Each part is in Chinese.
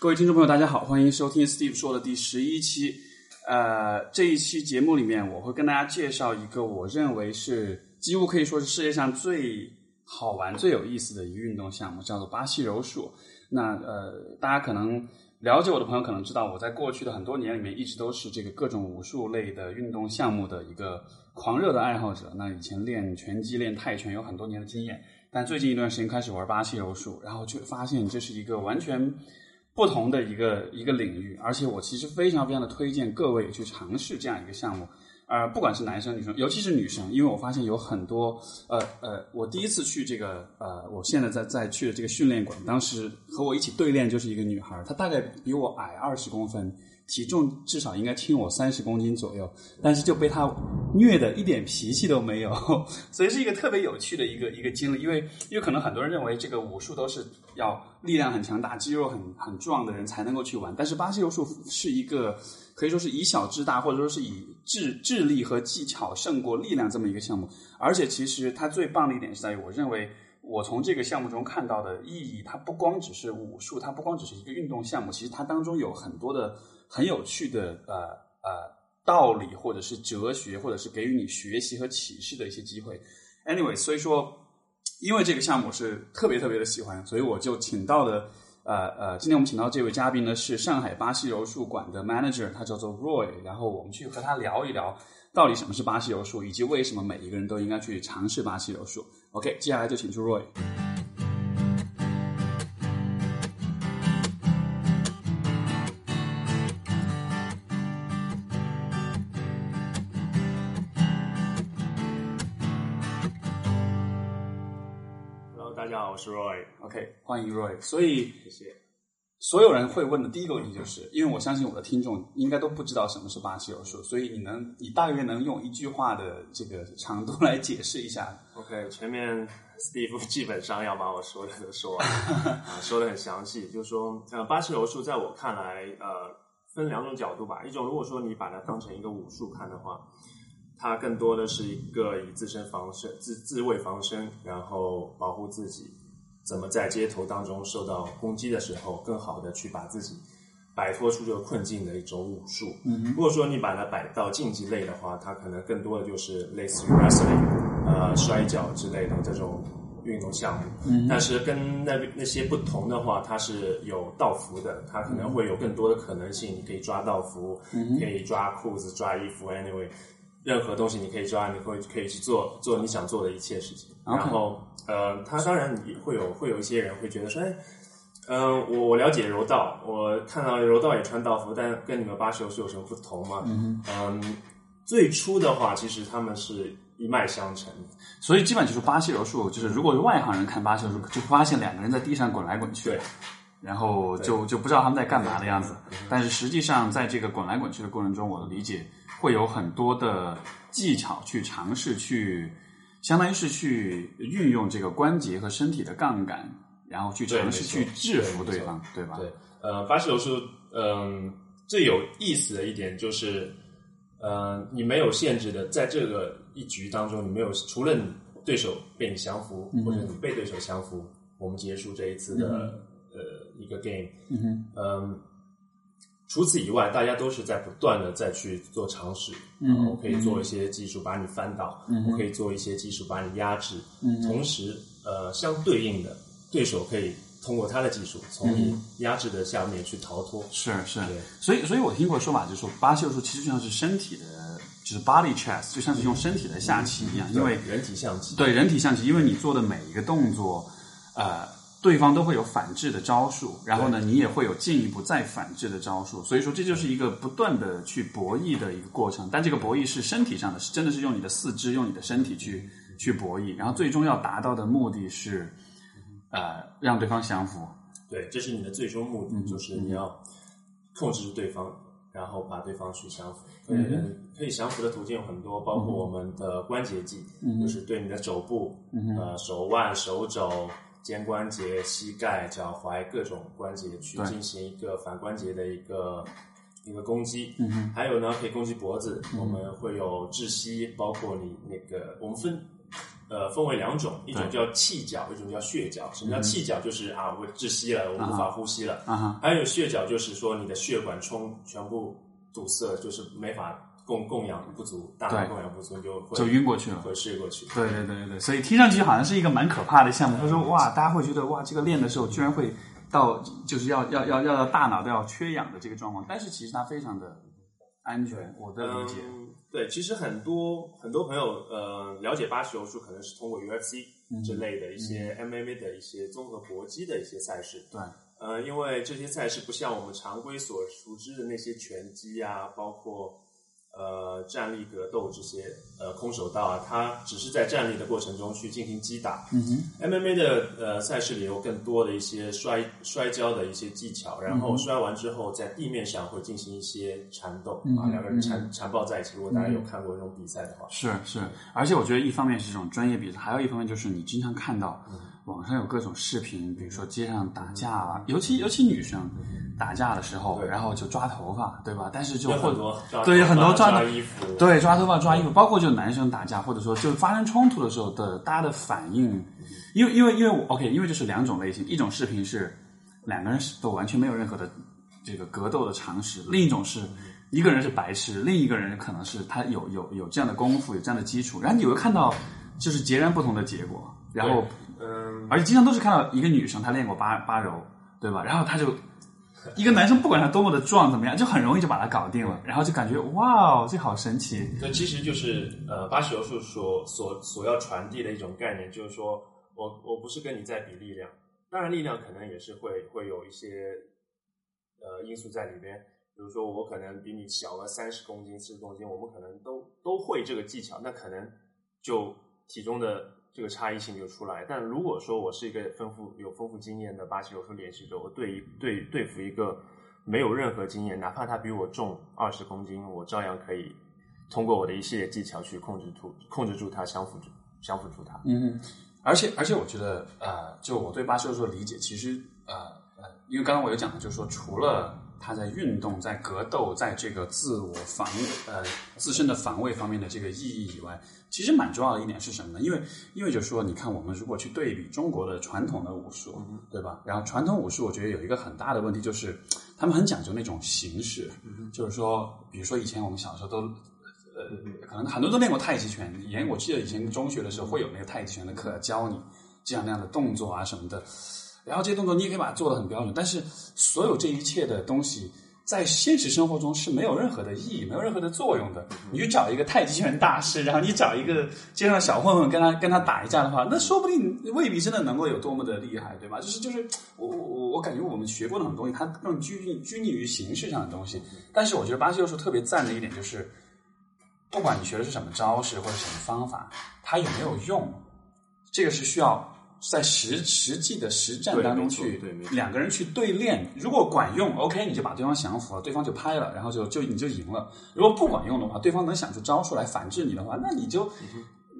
各位听众朋友，大家好，欢迎收听 Steve 说的第十一期。呃，这一期节目里面，我会跟大家介绍一个我认为是几乎可以说是世界上最好玩、最有意思的一个运动项目，叫做巴西柔术。那呃，大家可能了解我的朋友可能知道，我在过去的很多年里面一直都是这个各种武术类的运动项目的一个狂热的爱好者。那以前练拳击、练泰拳有很多年的经验，但最近一段时间开始玩巴西柔术，然后却发现这是一个完全。不同的一个一个领域，而且我其实非常非常的推荐各位去尝试这样一个项目，呃，不管是男生女生，尤其是女生，因为我发现有很多，呃呃，我第一次去这个，呃，我现在在在去的这个训练馆，当时和我一起对练就是一个女孩，她大概比我矮二十公分。体重至少应该轻我三十公斤左右，但是就被他虐的一点脾气都没有，所以是一个特别有趣的一个一个经历。因为因为可能很多人认为这个武术都是要力量很强大、肌肉很很壮的人才能够去玩，但是巴西柔术是一个可以说是以小制大，或者说是以智智力和技巧胜过力量这么一个项目。而且其实它最棒的一点是在于，我认为我从这个项目中看到的意义，它不光只是武术，它不光只是一个运动项目，其实它当中有很多的。很有趣的呃呃道理，或者是哲学，或者是给予你学习和启示的一些机会。Anyway，所以说，因为这个项目是特别特别的喜欢，所以我就请到了呃呃，今天我们请到这位嘉宾呢是上海巴西柔术馆的 manager，他叫做 Roy，然后我们去和他聊一聊到底什么是巴西柔术，以及为什么每一个人都应该去尝试巴西柔术。OK，接下来就请出 Roy。Roy，OK，欢迎 Roy。所以，谢谢。所有人会问的第一个问题就是，因为我相信我的听众应该都不知道什么是巴西柔术，所以你能，你大约能用一句话的这个长度来解释一下？OK，前面 Steve 基本上要把我说的都说完，啊，说的很详细，就是说，呃，巴西柔术在我看来，呃，分两种角度吧。一种，如果说你把它当成一个武术看的话。它更多的是一个以自身防身、自自卫防身，然后保护自己，怎么在街头当中受到攻击的时候，更好的去把自己摆脱出这个困境的一种武术。如果说你把它摆到竞技类的话，它可能更多的就是类似于 wrestling，呃，摔跤之类的这种运动项目。但是跟那那些不同的话，它是有道服的，它可能会有更多的可能性，你可以抓道服，可以抓裤子、抓衣服，anyway。任何东西你可以抓，你会可以去做做你想做的一切事情。然后，呃，他当然你会有会有一些人会觉得说，哎，嗯，我我了解柔道，我看到柔道也穿道服，但跟你们巴西柔术有什么不同吗？嗯，最初的话，其实他们是一脉相承，所以基本就是巴西柔术，就是如果是外行人看巴西柔术，就发现两个人在地上滚来滚去，然后就就不知道他们在干嘛的样子。但是实际上，在这个滚来滚去的过程中，我的理解。会有很多的技巧去尝试去，相当于是去运用这个关节和身体的杠杆，然后去尝试去制服对方，对吧？对，呃，巴西柔术，嗯，最有意思的一点就是，呃，你没有限制的，在这个一局当中，你没有除了你对手被你降服，或者你被对手降服，我们结束这一次的呃一个 game，嗯。除此以外，大家都是在不断的再去做尝试。嗯，我可以做一些技术把你翻倒，我可以做一些技术把你压制。嗯，同时，呃，相对应的对手可以通过他的技术从你压制的下面去逃脱。是是，所以所以我听过说法，就是说巴西柔术其实就像是身体的，就是 body chess，就像是用身体来下棋一样，因为人体象棋。对人体象棋，因为你做的每一个动作，呃。对方都会有反制的招数，然后呢，你也会有进一步再反制的招数，所以说这就是一个不断的去博弈的一个过程。但这个博弈是身体上的，是真的是用你的四肢、用你的身体去去博弈，然后最终要达到的目的是，呃，让对方降服。对，这是你的最终目的，就是你要控制住对方，然后把对方去降服。嗯，可以降服的途径有很多，包括我们的关节技，就是对你的肘部、呃手腕、手肘。肩关节、膝盖、脚踝各种关节去进行一个反关节的一个一个攻击，还有呢可以攻击脖子，我们会有窒息，包括你那个我们分呃分为两种，一种叫气脚，一种叫血脚。什么叫气脚？就是啊，我窒息了，我无法呼吸了。啊哈，还有血脚，就是说你的血管冲全部堵塞，就是没法供供氧不足，大脑供氧不足，就会就晕过去了。会睡过去。对对对对对，所以听上去好像是一个蛮可怕的项目。他说哇，大家会觉得哇，这个练的时候居然会到就是要要要要到大脑都要缺氧的这个状况，但是其实它非常的安全，我的理解。嗯，对，其实很多很多朋友呃了解巴西柔术，可能是通过 UFC 嗯之类的一些 MMA 的一些综合搏击的一些赛事。对，呃，因为这些赛事不像我们常规所熟知的那些拳击啊，包括呃站立格斗这些呃空手道啊，它只是在站立的过程中去进行击打。嗯哼，MMA 的呃赛事里有更多的一些摔摔跤的一些技巧，然后摔完之后在地面上会进行一些缠斗、啊，两个人缠缠抱在一起。如果大家有看过这种比赛的话，是是，而且我觉得一方面是这种专业比赛，还有一方面就是你经常看到网上有各种视频，比如说街上打架啊，尤其尤其女生打架的时候，然后就抓头发，对吧？但是就或很多对有很多抓抓衣服，对，抓头发、抓衣服，包括就男生打架，或者说就发生冲突的时候的大家的反应，因为因为因为我 OK，因为就是两种类型，一种视频是两个人是都完全没有任何的这个格斗的常识，另一种是一个人是白痴，另一个人可能是他有有有这样的功夫，有这样的基础，然后你会看到就是截然不同的结果，然后嗯，而且经常都是看到一个女生她练过八八柔，对吧？然后她就 一个男生不管他多么的壮怎么样，就很容易就把他搞定了，然后就感觉哇哦，这好神奇。那其实就是呃，八十柔术所所所要传递的一种概念，就是说我我不是跟你在比力量，当然力量可能也是会会有一些呃因素在里边，比如说我可能比你小了三十公斤、四十公斤，我们可能都都会这个技巧，那可能就体重的这个差异性就出来。但如果说我是一个丰富有丰富经验的巴西柔术练习者，我对一对对付一个没有任何经验，哪怕他比我重二十公斤，我照样可以通过我的一系列技巧去控制住控制住他，降服住降服住他。嗯，而且而且我觉得呃，就我对巴西柔术的理解，其实呃呃，因为刚刚我有讲的，就是说除了他在运动、在格斗、在这个自我防呃自身的防卫方面的这个意义以外，其实蛮重要的一点是什么呢？因为因为就是说，你看我们如果去对比中国的传统的武术，对吧？然后传统武术，我觉得有一个很大的问题就是，他们很讲究那种形式，就是说，比如说以前我们小时候都。呃，可能很多都练过太极拳。以前我记得以前中学的时候会有那个太极拳的课，教你这样那样的动作啊什么的。然后这些动作你也可以把它做得很标准，但是所有这一切的东西在现实生活中是没有任何的意义、没有任何的作用的。你去找一个太极拳大师，然后你找一个街上的小混混跟他跟他打一架的话，那说不定未必真的能够有多么的厉害，对吧？就是就是我我我感觉我们学过的很多东西，它更拘泥拘泥于形式上的东西。但是我觉得巴西柔术特别赞的一点就是。不管你学的是什么招式或者什么方法，它有没有用，这个是需要在实实际的实战当中去对两个人去对练。如果管用，OK，你就把对方降服了，对方就拍了，然后就就你就赢了。如果不管用的话，对方能想出招数来反制你的话，那你就。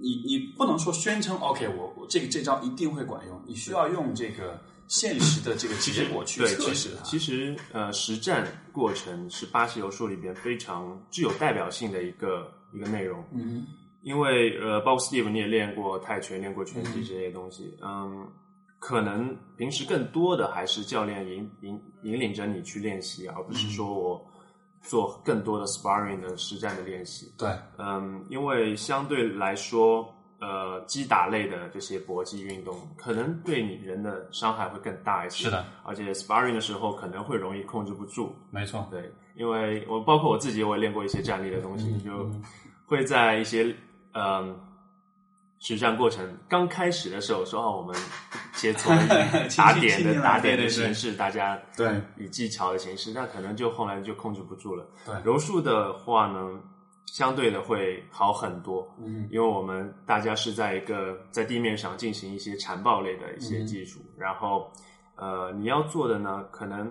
你你不能说宣称 OK，我我这个这招一定会管用，你需要用这个现实的这个结果去对，测试它。其实其实呃，实战过程是巴西柔术里边非常具有代表性的一个一个内容。嗯因为呃，包括 Steve 你也练过泰拳、练过拳击这些东西，嗯，可能平时更多的还是教练引引引领着你去练习，而不是说我做更多的 sparring 的实战的练习。对，嗯，因为相对来说，呃，击打类的这些搏击运动，可能对你人的伤害会更大一些。是的，而且 sparring 的时候可能会容易控制不住。没错。对，因为我包括我自己，我也练过一些站立的东西，就会在一些嗯实战过程。刚开始的时候说，啊，我们切磋以打点的打点的形式，大家对。以技巧的形式，那可能就后来就控制不住了。对。柔术的话呢，相对的会好很多，嗯，因为我们大家是在一个在地面上进行一些缠抱类的一些技术，然后呃，你要做的呢，可能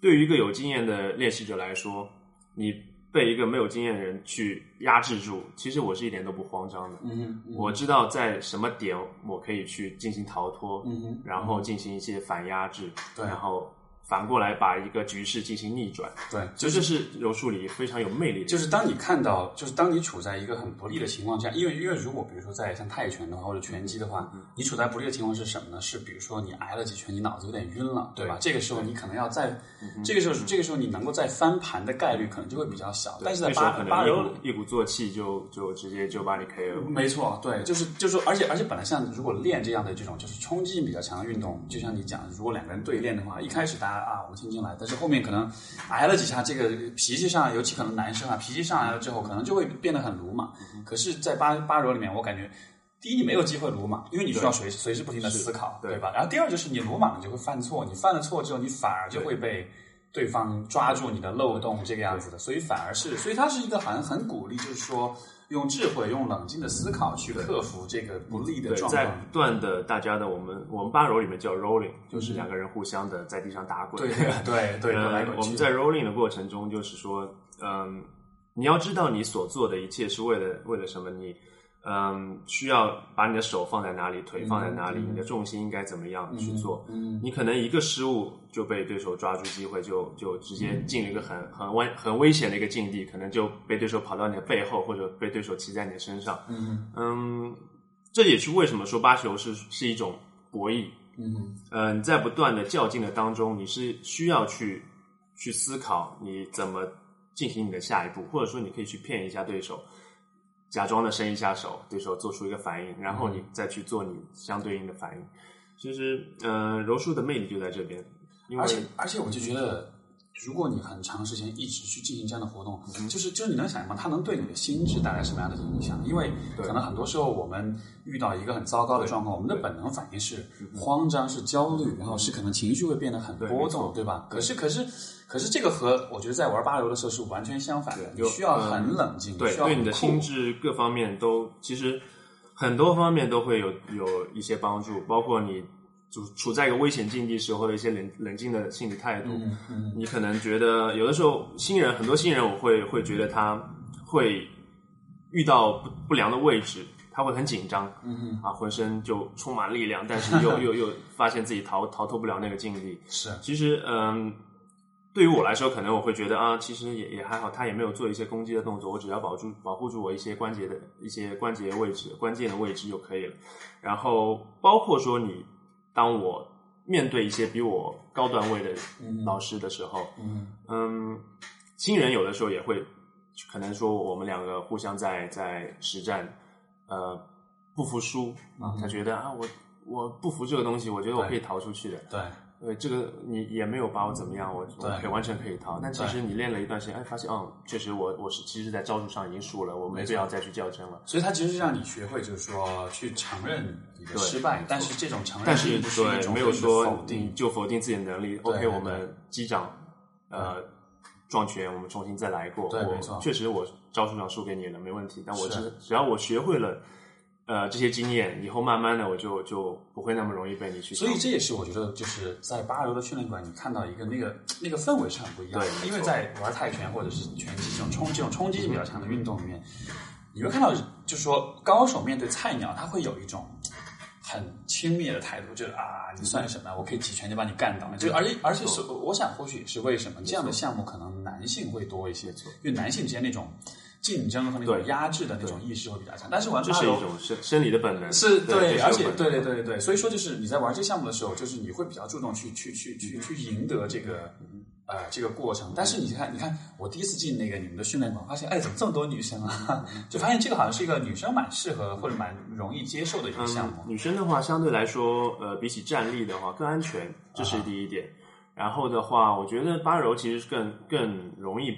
对于一个有经验的练习者来说，你被一个没有经验的人去压制住，其实我是一点都不慌张的。嗯我知道在什么点我可以去进行逃脱，嗯然后进行一些反压制，对。然后反过来把一个局势进行逆转。对，所以这是柔术里非常有魅力的。就是当你看到，就是当你处在一个很不利的情况下，因为因为如果比如说在像泰拳的话或者拳击的话，你处在不利的情况是什么呢？是比如说你挨了几拳，你脑子有点晕了，对吧？这个时候你可能要再，这个时候这个时候你能够再翻盘的概率可能就会比较小。但是在八八柔能一鼓作气就就直接就把你 KO。没错，对，就是就是说，而且而且本来像如果练这样的这种就是冲击性比较强的运动，就像你讲，如果两个人对练的话，一开始大家啊我们听进来，但是后面可能挨了几下，这个脾气上，尤其可能男生啊，脾气上来了之后，可能就会变得很鲁莽。可是，在八八柔里面，我感觉。第一，你没有机会鲁莽，因为你需要随随时不停的思考，对对吧？然后第二就是你鲁莽，你就会犯错，你犯了错之后，你反而就会被对方抓住你的漏洞，这个样子的。所以反而是，所以它是一个好像很鼓励，就是说用智慧、用冷静的思考去克服这个不利的状况。不断的大家的我们我们八柔里面叫 rolling，就是两个人互相的在地上打滚。对对 对，我们在 rolling 的过程中，就是说，嗯，你要知道你所做的一切是为了为了什么？你嗯，需要把你的手放在哪里，腿放在哪里，你的重心应该怎么样去做？嗯你可能一个失误就被对手抓住机会，就就直接进了一个很很危很危险的一个境地，可能就被对手跑到你的背后，或者被对手骑在你的身上。嗯嗯，这也是为什么说八球是是一种博弈。嗯呃，你在不断的较劲的当中，你是需要去去思考你怎么进行你的下一步，或者说你可以去骗一下对手，假装的伸一下手，对手做出一个反应，然后你再去做你相对应的反应。其实，呃，柔术的魅力就在这边，因为而且而且我就觉得，如果你很长时间一直去进行这样的活动，就是就是你能想象吗？它能对你的心智带来什么样的影响？因为可能很多时候我们遇到一个很糟糕的状况，我们的本能反应是慌张、是焦虑，然后是可能情绪会变得很波动，对对吧？可是可是可是这个和我觉得在玩八流的时候是完全相反的，你需要很冷静，对对你的心智各方面都其实很多方面都会有有一些帮助，包括你处处在一个危险境地时候的一些冷冷静的心理态度。嗯嗯你可能觉得有的时候新人很多新人我会会觉得他会遇到不不良的位置，他会很紧张，嗯啊，浑身就充满力量，但是又 又又发现自己逃逃脱不了那个境地。是其实，嗯，对于我来说，可能我会觉得啊，其实也也还好，他也没有做一些攻击的动作，我只要保住保护住我一些关节的一些关节位置、关键的位置就可以了。然后，包括说你当我面对一些比我高段位的老师的时候，嗯嗯，新人有的时候也会可能说我们两个互相在在实战，呃，不服输啊，他觉得啊，我我不服这个东西，我觉得我可以逃出去的。对对，这个你也没有把我怎么样，我我对可以完全可以逃。但其实你练了一段时间，哎，发现嗯，确实我我是其实，在招数上已经输了，我没必要再去较真了。所以他其实是让你学会，就是说去承认你的失败，但是这种承认但是对，种没有说否定你，就否定自己的能力。OK，我们击掌，呃，撞拳，我们重新再来过。我对没错确实我招数上输给你了，没问题。但我是只只要我学会了。呃，这些经验以后慢慢的我就就不会那么容易被你去所以这也是我觉得就是在八楼的训练馆，你看到一个那个那个氛围是很不一样的。对因为在玩泰拳或者是拳击这种冲这种冲击性比较强的运动里面，你会看到就是说高手面对菜鸟，他会有一种很轻蔑的态度，就是啊，你算什么？我可以几拳就把你干倒。就而且而且是，我想或许也是为什么这样的项目可能男性会多一些，因为男性之间那种竞争和那种压制的那种意识会比较强。但是玩这八柔是一种生生理的本能，是对，而且对对对对对，所以说就是你在玩这个项目的时候，就是你会比较注重去去去去去赢得这个呃这个过程。但是你看，你看我第一次进那个你们的训练馆，发现哎，怎么这么多女生啊？就发现这个好像是一个女生蛮适合或者蛮容易接受的一个项目。女生的话，相对来说，呃，比起站立的话更安全，这是第一点。然后的话，我觉得八柔其实是更更容易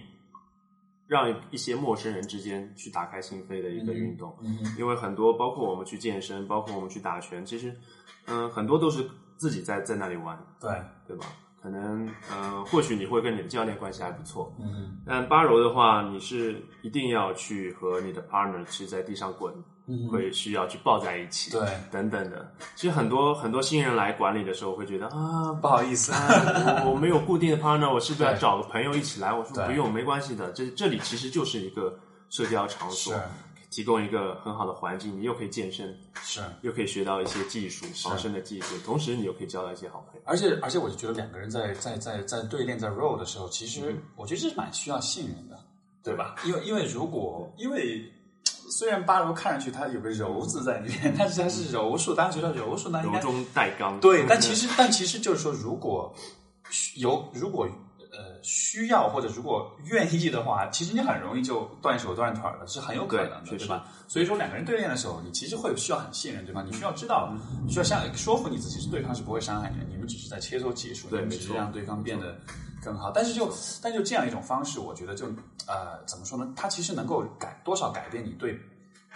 让一些陌生人之间去打开心扉的一个运动，嗯因为很多包括我们去健身，包括我们去打拳，其实嗯、很多都是自己在在那里玩，对，对吧？可能嗯、呃或许你会跟你的教练关系还不错，嗯。但八柔的话，你是一定要去和你的 partner 去在地上滚，嗯。会需要去抱在一起，对，等等的。其实很多很多新人来管理的时候会觉得啊，不好意思，我我没有固定的 partner，我是不是要找个朋友一起来？我说不用，没关系的。这这里其实就是一个社交场所。是，提供一个很好的环境，你又可以健身，是，又可以学到一些技术，防身的技术，同时你又可以交到一些好朋友。而且而且，我就觉得两个人在在在在对练在 roll 的时候，其嗯实我觉得这是蛮需要信任的，对吧？因为因为如果因为虽然八柔看上去它有个柔字在里面，但是它是柔术，大家觉得柔术那柔中带刚，对，但其实但其实就是说，如果有如果呃需要或者如果愿意的话，其实你很容易就断手断腿的，是很有可能的，对对吧？所以说两个人对练的时候，你其实会需要很信任对方，你需要知道，需要像说服你自己是对方是不会伤害你的，你们只是在切磋技术，你们只是对没错让对方变得更好。但是就但就这样一种方式，我觉得就呃怎么说呢？它其实能够改多少改变你对。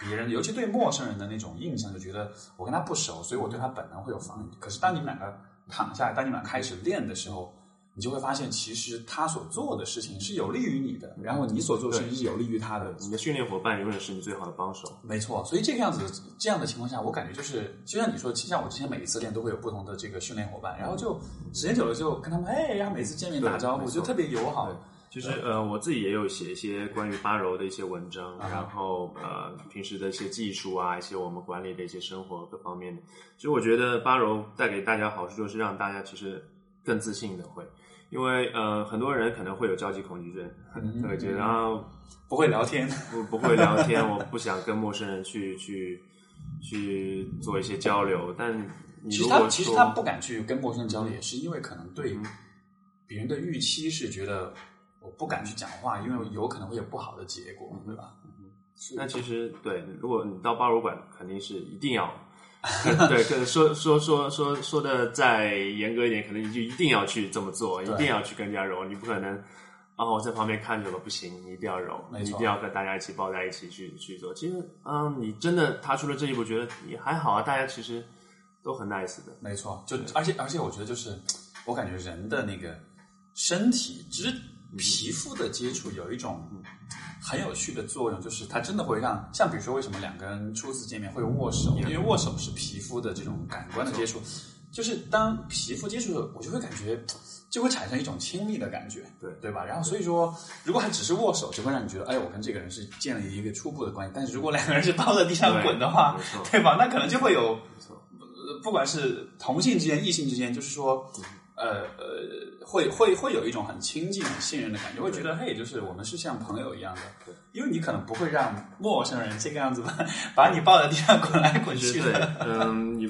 别人，尤其对陌生人的那种印象，就觉得我跟他不熟，所以我对他本能会有防御。可是当你们两个躺下来，当你们俩开始练的时候，你就会发现，其实他所做的事情是有利于你的，然后你所做的事情是有利于他的。你的训练伙伴永远是你最好的帮手。没错，所以这个样子，这样的情况下，我感觉就是，就像你说，其实像我之前每一次练都会有不同的这个训练伙伴，然后就时间久了就跟他们，哎，然后每次见面打招呼就特别友好对。就是呃，我自己也有写一些关于八柔的一些文章，啊然后呃，平时的一些技术啊，一些我们管理的一些生活各方面的。其实我觉得八柔带给大家好处就是让大家其实更自信的会，因为呃，很多人可能会有交际恐惧症，嗯 会觉得啊不会聊天，不不会聊天，我不 想跟陌生人去去去做一些交流。但你其实如果他其实他不敢去跟陌生人交流，也是因为可能对别人的预期是觉得我不敢去讲话，因为有可能会有不好的结果，对吧？那其实对，如果你到八柔馆，肯定是一定要，对，可能说说说说说的再严格一点，可能你就一定要去这么做，一定要去跟人家揉，你不可能哦，我在旁边看着了，不行，你一定要揉，你一定要跟大家一起抱在一起去去做。其实，嗯，你真的踏出了这一步，觉得也还好啊，大家其实都很 nice 的。没错，就而且而且我觉得就是，我感觉人的那个身体肢皮肤的接触有一种很有趣的作用，就是它真的会让，像比如说为什么两个人初次见面会握手，因为握手是皮肤的这种感官的接触，就是当皮肤接触的时候，我就会感觉。就会产生一种亲密的感觉，对对吧？然后所以说，如果还只是握手，就会让你觉得，哎，我跟这个人是建立一个初步的关系。但是如果两个人是抱在地上滚的话没错，对吧？那可能就会有不管是同性之间、异性之间，就是说，呃呃，会会会有一种很亲近、很信任的感觉，会觉得嘿，就是我们是像朋友一样的。对，因为你可能不会让陌生人这个样子把把你抱在地上滚来滚去对的。，嗯，你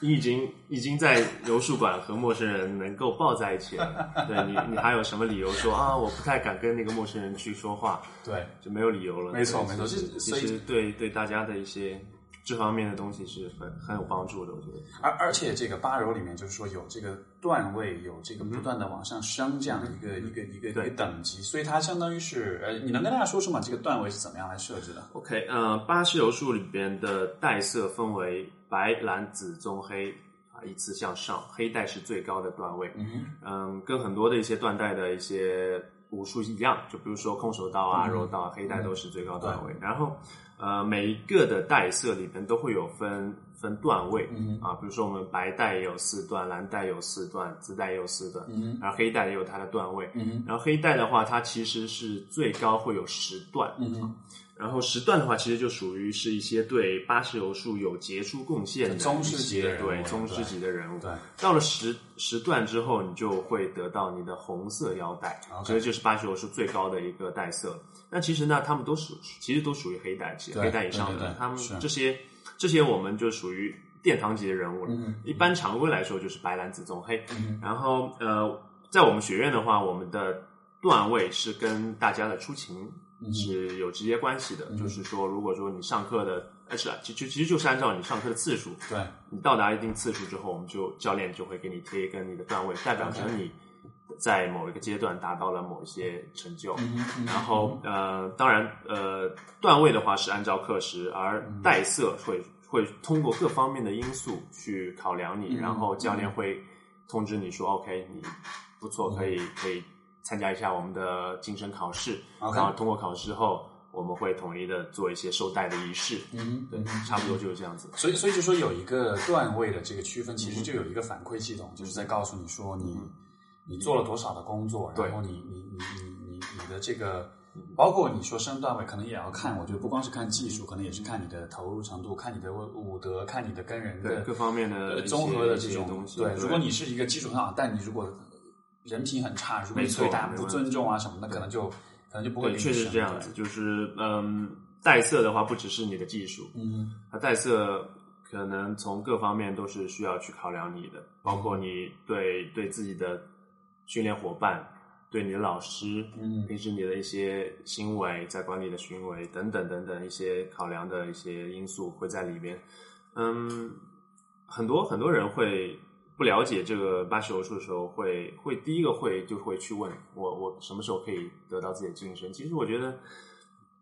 你已经已经在柔术馆和陌生人能够抱在一起了，对你你还有什么理由说啊我不太敢跟那个陌生人去说话，对，就没有理由了。没错对其实没错所以其实对对大家的一些这方面的东西是很很有帮助的，我觉得。而而且这个八柔里面就是说有这个段位，有这个不断的往上升这样的一个、一个一个一对个等级，所以它相当于是呃，你能跟大家说说吗？这个段位是怎么样来设置的？OK，呃，巴西柔术里边的带色分为白、蓝、紫、棕、黑啊，依次向上，黑带是最高的段位。嗯，嗯，跟很多的一些断带的一些武术一样，就比如说空手道啊、嗯柔道啊，黑带都是最高段位。然后，呃，每一个的带色里边都会有分分段位、嗯。啊，比如说我们白带也有四段，蓝带有四段，紫带也有四段，嗯。然后黑带也有它的段位。嗯，然后黑带的话，它其实是最高会有十段，嗯。哼，然后时段的话，其实就属于是一些对巴西柔术有杰出贡献的宗师级的人物对宗师级的人物。对，到了时时段之后，你就会得到你的红色腰带这就是巴西柔术最高的一个带色。那其实呢，他们都属其实都属于黑带，其实黑带以上的他们这些这些我们就属于殿堂级的人物了。嗯一般常规来说就是白蓝紫棕黑，嗯然后呃，在我们学院的话，我们的段位是跟大家的出勤嗯是有直接关系的。嗯。就是说，如果说你上课的，哎，是啊，其其其实就是按照你上课的次数，对，你到达一定次数之后，我们就教练就会给你贴一根你的段位，代表着你在某一个阶段达到了某一些成就。然后呃，当然呃，段位的话是按照课时，而嗯。带色会会通过各方面的因素去考量你，嗯然后教练会通知你说、OK，你不错，嗯可以可以参加一下我们的晋升考试然后通过考试之后，我们会统一的做一些授带的仪式，嗯对，差不多就是这样子。所以，所以就说有一个段位的这个区分，其实就有一个反馈系统，就是在告诉你说你你做了多少的工作，然后你你你你你你的这个包括你说升段位，可能也要看。我觉得不光是看技术，可能也是看你的投入程度，看你的武德，看你的跟人的各方面的综合的这种东西。对，如果你是一个基础很好，但你如果人品很差，如果你对大家不尊重啊什么的，可能就可能就不会。确实这样子，就是嗯，带色的话不只是你的技术，嗯，它带色可能从各方面都是需要去考量你的，包括你对对自己的训练伙伴。对你的老师，嗯，平时你的一些行为，在管理的行为等等等等一些考量的一些因素会在里边。嗯，很多很多人会不了解这个巴西柔术的时候，会会第一个会就会去问我，我什么时候可以得到自己的晋升？其实我觉得，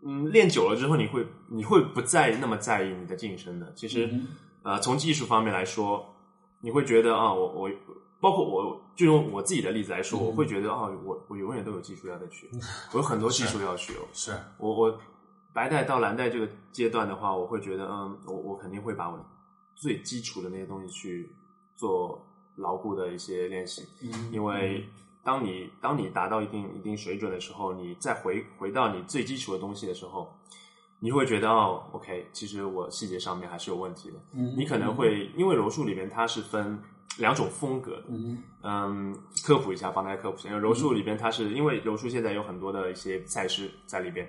嗯，练久了之后，你会你会不再那么在意你的晋升的。其实，呃，从技术方面来说，你会觉得啊，我我。包括我，就用我自己的例子来说，我会觉得啊，我我永远都有技术要再学，我有很多技术要学。是我我白带到蓝带这个阶段的话，我会觉得嗯，我我肯定会把我最基础的那些东西去做牢固的一些练习。因为当你当你达到一定一定水准的时候，你再回回到你最基础的东西的时候，你会觉得哦，OK，其实我细节上面还是有问题的。你可能会因为柔术里面它是分。两种风格的，嗯，科普一下，帮大家科普一下。柔术里边，它是因为柔术现在有很多的一些赛事在里边，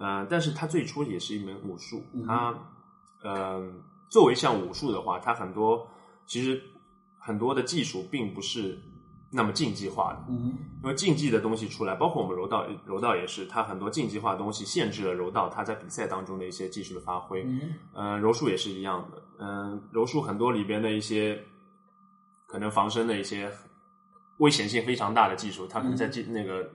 嗯，但是它最初也是一门武术。它，嗯，作为像武术的话，它很多其实很多的技术并不是那么竞技化的，嗯，因为竞技的东西出来，包括我们柔道，柔道也是，它很多竞技化的东西限制了柔道它在比赛当中的一些技术的发挥。嗯，柔术也是一样的，嗯，柔术很多里边的一些。可能防身的一些危险性非常大的技术，它可能在技那个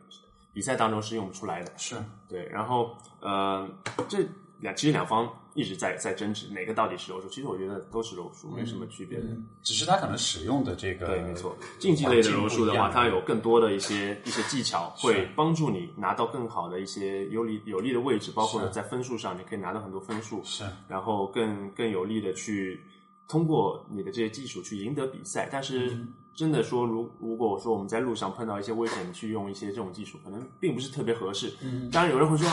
比赛当中是用不出来的。是对，然后呃，这两其实两方一直在在争执哪个到底是柔术。其实我觉得都是柔术，没什么区别的。只是他可能使用的这个对，没错。竞技类的柔术的话，它有更多的一些一些技巧，会帮助你拿到更好的一些有利有利的位置，包括在分数上，你可以拿到很多分数。是，然后更更有力的去。通过你的这些技术去赢得比赛，但是真的说，如如果说我们在路上碰到一些危险，去用一些这种技术，可能并不是特别合适。当然，有人会说，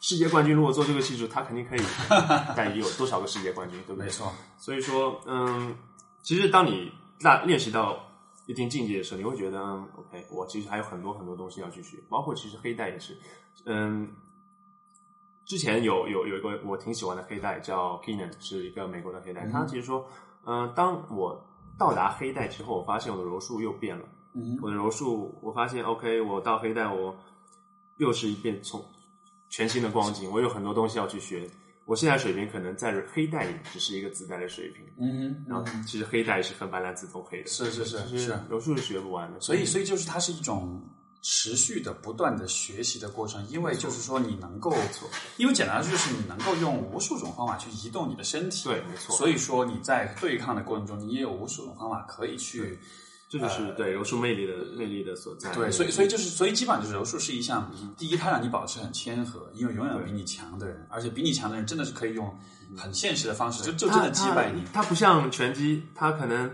世界冠军如果做这个技术，他肯定可以，但有多少个世界冠军，对不对？没错。所以说，嗯，其实当你大练习到一定境界的时候，你会觉得，OK，我其实还有很多很多东西要去学，包括其实黑带也是，嗯。之前有有有一个我挺喜欢的黑带叫 Kenan，是一个美国的黑带。他其实说，嗯，当我到达黑带之后，我发现我的柔术又变了。我的柔术，我发现 OK，我到黑带，我又是一遍从全新的光景。我有很多东西要去学。我现在水平可能在黑带里只是一个自带的水平。嗯，然后其实黑带是很白蓝紫都黑的。是是是是，柔术是学不完的。所以所以就是它是一种。持续的、不断的学习的过程，因为就是说你能够，因为简单说就是你能够用无数种方法去移动你的身体，对，没错。所以说你在对抗的过程中，你也有无数种方法可以去，这就是对柔术魅力的魅力的所在。对，所以所以就是，所以基本上就是柔术是一项，第一，它让你保持很谦和，因为永远有比你强的人，而且比你强的人真的是可以用很现实的方式，就就真的击败你。他不像拳击，他可能。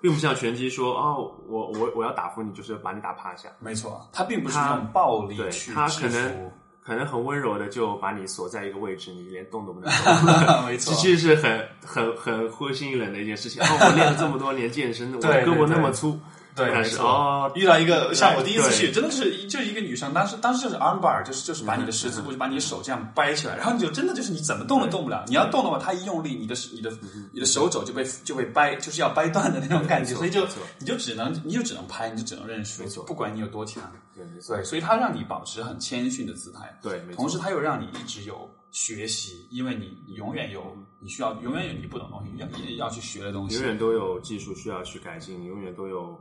并不像拳击说哦，我我我要打服你，就是把你打趴下。没错，他并不是用暴力去他可能可能很温柔的就把你锁在一个位置，你连动都不能动。没错，其实是很很很灰心冷的一件事情。哦，我练了这么多年健身，我胳膊那么粗。对，没错。遇到一个像我第一次去，真的是就一个女生，当时当时就是 arm bar，就是就是把你的十字部，就把你的手这样掰起来，然后你就真的就是你怎么动都动不了。你要动的话，她一用力，你的你的你的手肘就被就被掰，就是要掰断的那种感觉。所以就你就只能你就只能拍，你就只能认输。不管你有多强。对，所以他让你保持很谦逊的姿态。对，同时他又让你一直有学习，因为你永远有你需要，永远有你不懂东西要要去学的东西，永远都有技术需要去改进，永远都有。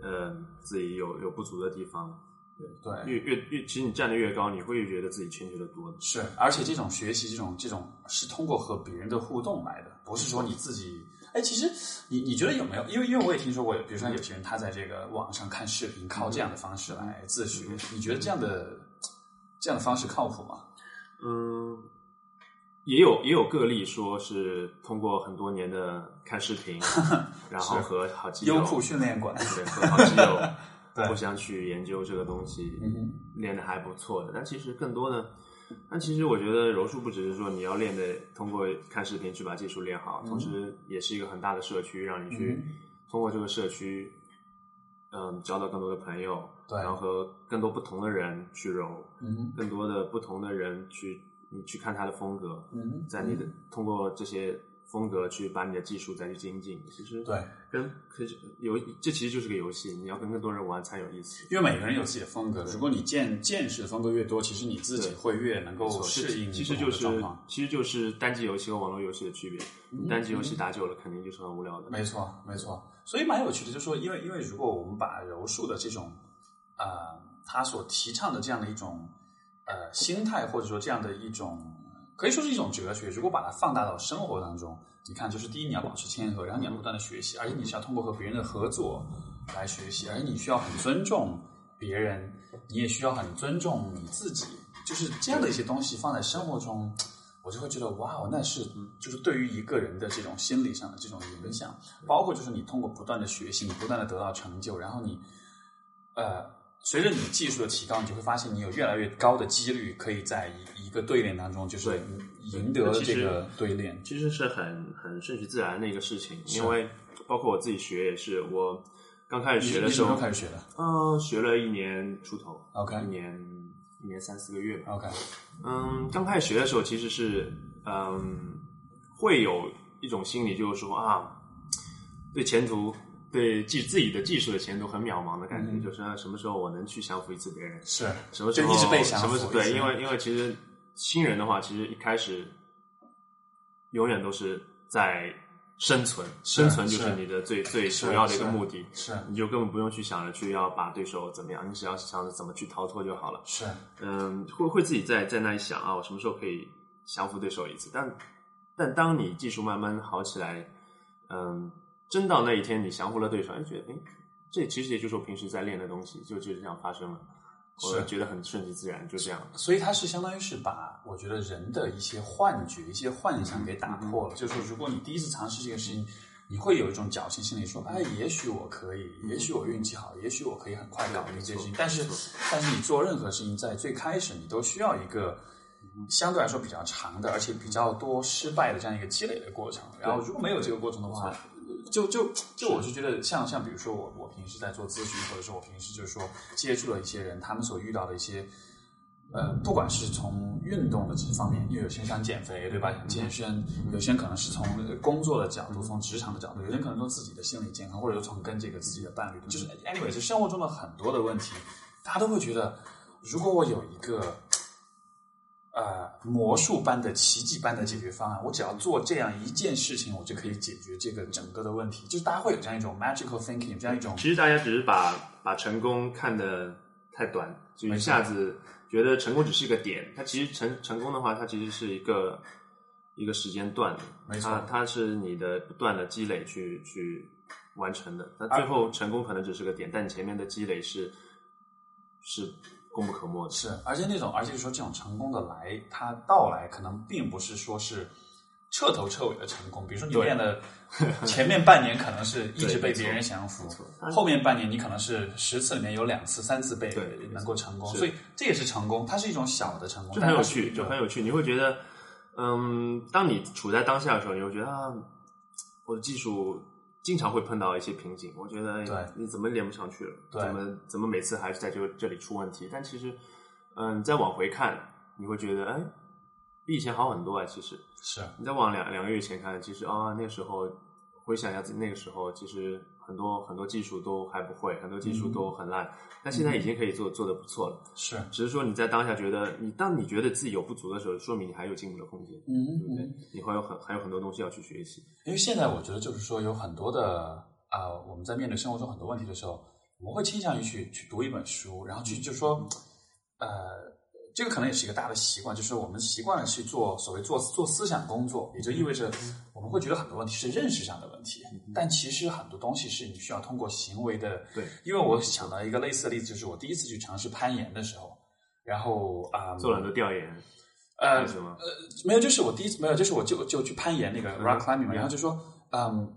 嗯，自己有有不足的地方，对对，越越越，其实你站得越高，你会越觉得自己欠缺的多。是，而且这种学习，这种这种是通过和别人的互动来的，不是说你自己。哎，其实你你觉得有没有？因为因为我也听说过，比如说有些人他在这个网上看视频，靠这样的方式来自学。你觉得这样的这样的方式靠谱吗？嗯。也有也有个例，说是通过很多年的看视频，然后和好基友优酷训练馆对和好基友 对互相去研究这个东西，嗯哼练的还不错的。但其实更多的，但其实我觉得柔术不只是说你要练的，通过看视频去把技术练好，同时也是一个很大的社区，让你去嗯。通过这个社区，嗯，交到更多的朋友，对。然后和更多不同的人去柔，嗯更多的不同的人去，你去看他的风格，嗯哼，在你的通过这些风格去把你的技术再去精进，其实对，跟可是游这其实就是个游戏，你要跟更多人玩才有意思。因为每个人有自己的风格，如果你见见识的风格越多，其实你自己会越能够适应其实就是。其实就是单机游戏和网络游戏的区别。嗯单机游戏打久了，肯定就是很无聊的。没错，没错。所以蛮有趣的，就是说，因为因为如果我们把柔术的这种呃，他所提倡的这样的一种呃心态，或者说这样的一种可以说是一种哲学，如果把它放大到生活当中，你看，就是第一你要保持谦和，然后你要不断的学习，而且你是要通过和别人的合作来学习，而且你需要很尊重别人，你也需要很尊重你自己，就是这样的一些东西放在生活中。我就会觉得，哇哦，那是就是对于一个人的这种心理上的这种影响，包括就是你通过不断的学习，你不断的得到成就，然后你呃，随着你技术的提高，你就会发现你有越来越高的几率可以在一一个对练当中，就是赢得这个对练。其实是很很顺其自然的一个事情，因为包括我自己学也是，我刚开始学的时候你什么时候，开始学的嗯、学了一年出头？OK 一年一年三四个月吧。OK，嗯，刚开始学的时候，其实是嗯，会有一种心理，就是说啊，对前途、对技自己的技术的前途很渺茫的感觉，嗯就是、啊、什么时候我能去降服一次别人，是什么时候就一直被降服什么时候对，因为因为其实新人的话，其实一开始永远都是在生存，生存就是是你的最最是首要的一个目的。是你就根本不用去想着去要把对手怎么样，你只要想着怎么去逃脱就好了。是，嗯，会会自己在在那里想啊，我什么时候可以降服对手一次？但但当你技术慢慢好起来，嗯，真到那一天你降服了对手，就，觉得哎，这其实也就是我平时在练的东西，就就是这样发生了。我是觉得很顺其自然，就这样。所以它是相当于是把我觉得人的一些幻觉、一些幻想给打破了。就是说，如果你第一次尝试这个事情，你会有一种侥幸心理，说，哎，也许我可以，也许我运气好，也许我可以很快搞定这件事情。但是，但是你做任何事情，在最开始，你都需要一个相对来说比较长的，而且比较多失败的这样一个积累的过程。然后，如果没有这个过程的话，就就就我是觉得像像比如说我我平时在做咨询，或者说我平时就是说接触了一些人，他们所遇到的一些。呃，不管是从运动的这方面，因为有些人想减肥，对吧？想健身，有些人可能是从呃工作的角度，从职场的角度，有些人可能从自己的心理健康，或者说从跟这个自己的伴侣，就是 anyway，是生活中的很多的问题，大家都会觉得，如果我有一个呃魔术般的、奇迹般的解决方案，我只要做这样一件事情，我就可以解决这个整个的问题。就是大家会有这样一种 magical thinking，这样一种其实大家只是把把成功看得太短，就一下子觉得成功只是一个点。它其实成成功的话，它其实是一个一个时间段的，没错它它是你的不断的积累去去完成的。那最后成功可能只是个点，但你前面的积累是是功不可没的。是，而且那种，而且说这种成功的来，它到来可能并不是说是彻头彻尾的成功。比如说你对练了 前面半年，可能是一直被别人降服后面半年你可能是十次里面有两次、三次被对能够成功，所以这也是成功，它是一种小的成功，就很有趣，就很有趣。你会觉得，嗯，当你处在当下的时候，你会觉得啊，我的技术经常会碰到一些瓶颈。我觉得，你怎么连不上去了？怎么怎么每次还是在这这里出问题？但其实，嗯，再往回看，你会觉得，哎，比以前好很多啊。其实，是你再往两两个月前看，其实啊，那时候回想一下自己那个时候，其实很多很多技术都还不会，很多技术都很烂。但现在已经可以做做的不错了。是，只是说你在当下觉得你当你觉得自己有不足的时候，说明你还有进步的空间，嗯对不对嗯。？你会有很还有很多东西要去学习。因为现在我觉得就是说有很多的啊、我们在面对生活中很多问题的时候，我们会倾向于去去读一本书，然后去就说，呃，这个可能也是一个大的习惯，就是我们习惯了去做所谓做做思想工作，也就意味着我们会觉得很多问题是认识上的问题，但其实很多东西是你需要通过行为的。对，因为我想到一个类似的例子，就是我第一次去尝试攀岩的时候，然后啊、做了很多调研，呃还是什么？没有，就是我第一次没有，就是我就就去攀岩那个 rock climbing 嘛，然后就说，嗯，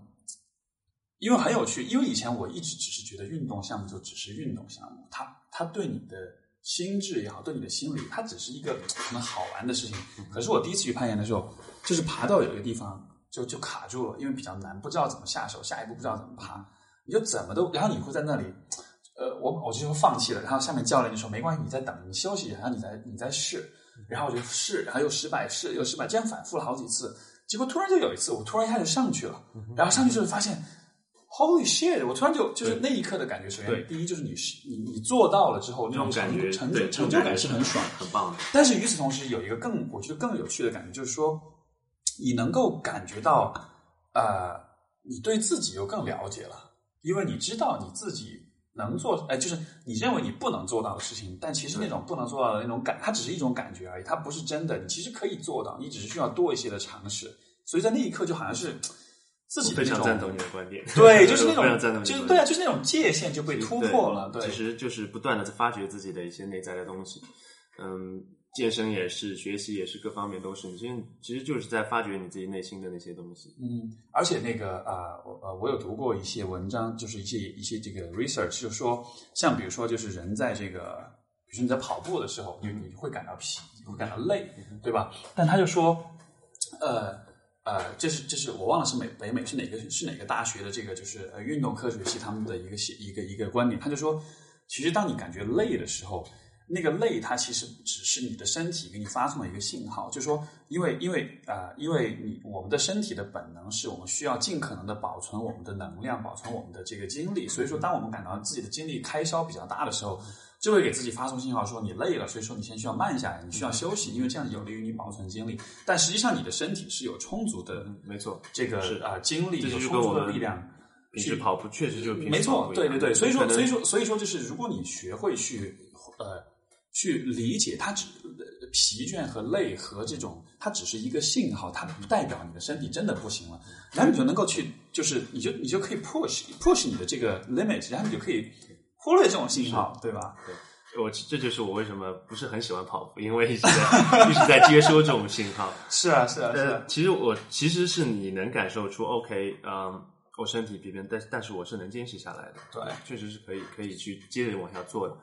因为很有趣，因为以前我一直只是觉得运动项目就只是运动项目，它它对你的心智也好，对你的心理，它只是一个可能好玩的事情。可是我第一次去攀岩的时候，就是爬到有一个地方就就卡住了，因为比较难，不知道怎么下手，下一步不知道怎么爬，你就怎么都，然后你会在那里，呃，我我就放弃了，然后下面教练就说没关系，你再等，你休息，然后你再你再试，然后我就试，然后又失败，试又失败，这样反复了好几次，结果突然就有一次，我突然一下就上去了，然后上去之后发现。Holy shit！我突然就就是那一刻的感觉，首先第一就是你是你你做到了之后，那种感觉成就成就感是很爽很棒的。但是与此同时，有一个更我觉得更有趣的感觉，就是说你能够感觉到，呃，你对自己又更了解了，因为你知道你自己能做，哎，就是你认为你不能做到的事情，但其实那种不能做到的那种感，它只是一种感觉而已，它不是真的。你其实可以做到，你只是需要多一些的尝试。所以在那一刻，就好像是。自己非常赞同你的观点，对，就是那种，就是对啊，就是那种界限就被突破了。对，其实就是不断的在发掘自己的一些内在的东西。嗯，健身也是，学习也是，各方面都是。你其实其实就是在发掘你自己内心的那些东西。嗯，而且那个啊，我呃，我有读过一些文章，就是一些一些这个 research，就说像比如说，就是人在这个，比如说你在跑步的时候，你你会感到疲，会感到累，对吧？但他就说，呃。呃，这是这是我忘了是美北美是哪个是哪个大学的这个就是呃运动科学系他们的一个写一个一个观点，他就说，其实当你感觉累的时候，那个累它其实只是你的身体给你发送的一个信号，就说因为因为呃因为你我们的身体的本能是我们需要尽可能的保存我们的能量，保存我们的这个精力，所以说当我们感到自己的精力开销比较大的时候。就会给自己发送信号，说你累了，所以说你先需要慢下来，你需要休息，因为这样有利于你保存精力。但实际上，你的身体是有充足的，没错，这个啊精力有充足的力量去跑步，确实就没错，对对对。所以说，所以说，所以说，就是如果你学会去呃去理解，它只疲倦和累和这种，它只是一个信号，它不代表你的身体真的不行了。然后你就能够去，就是你就你就可以 push push 你的这个 limit，然后你就可以。忽略这种信号，对吧？对，我这就是我为什么不是很喜欢跑步，因为一直在一直在接收这种信号。是啊，是啊，是啊。其实我其实是你能感受出，OK，嗯，我身体疲惫，但但是我是能坚持下来的。对，确实是可以可以去接着往下做的。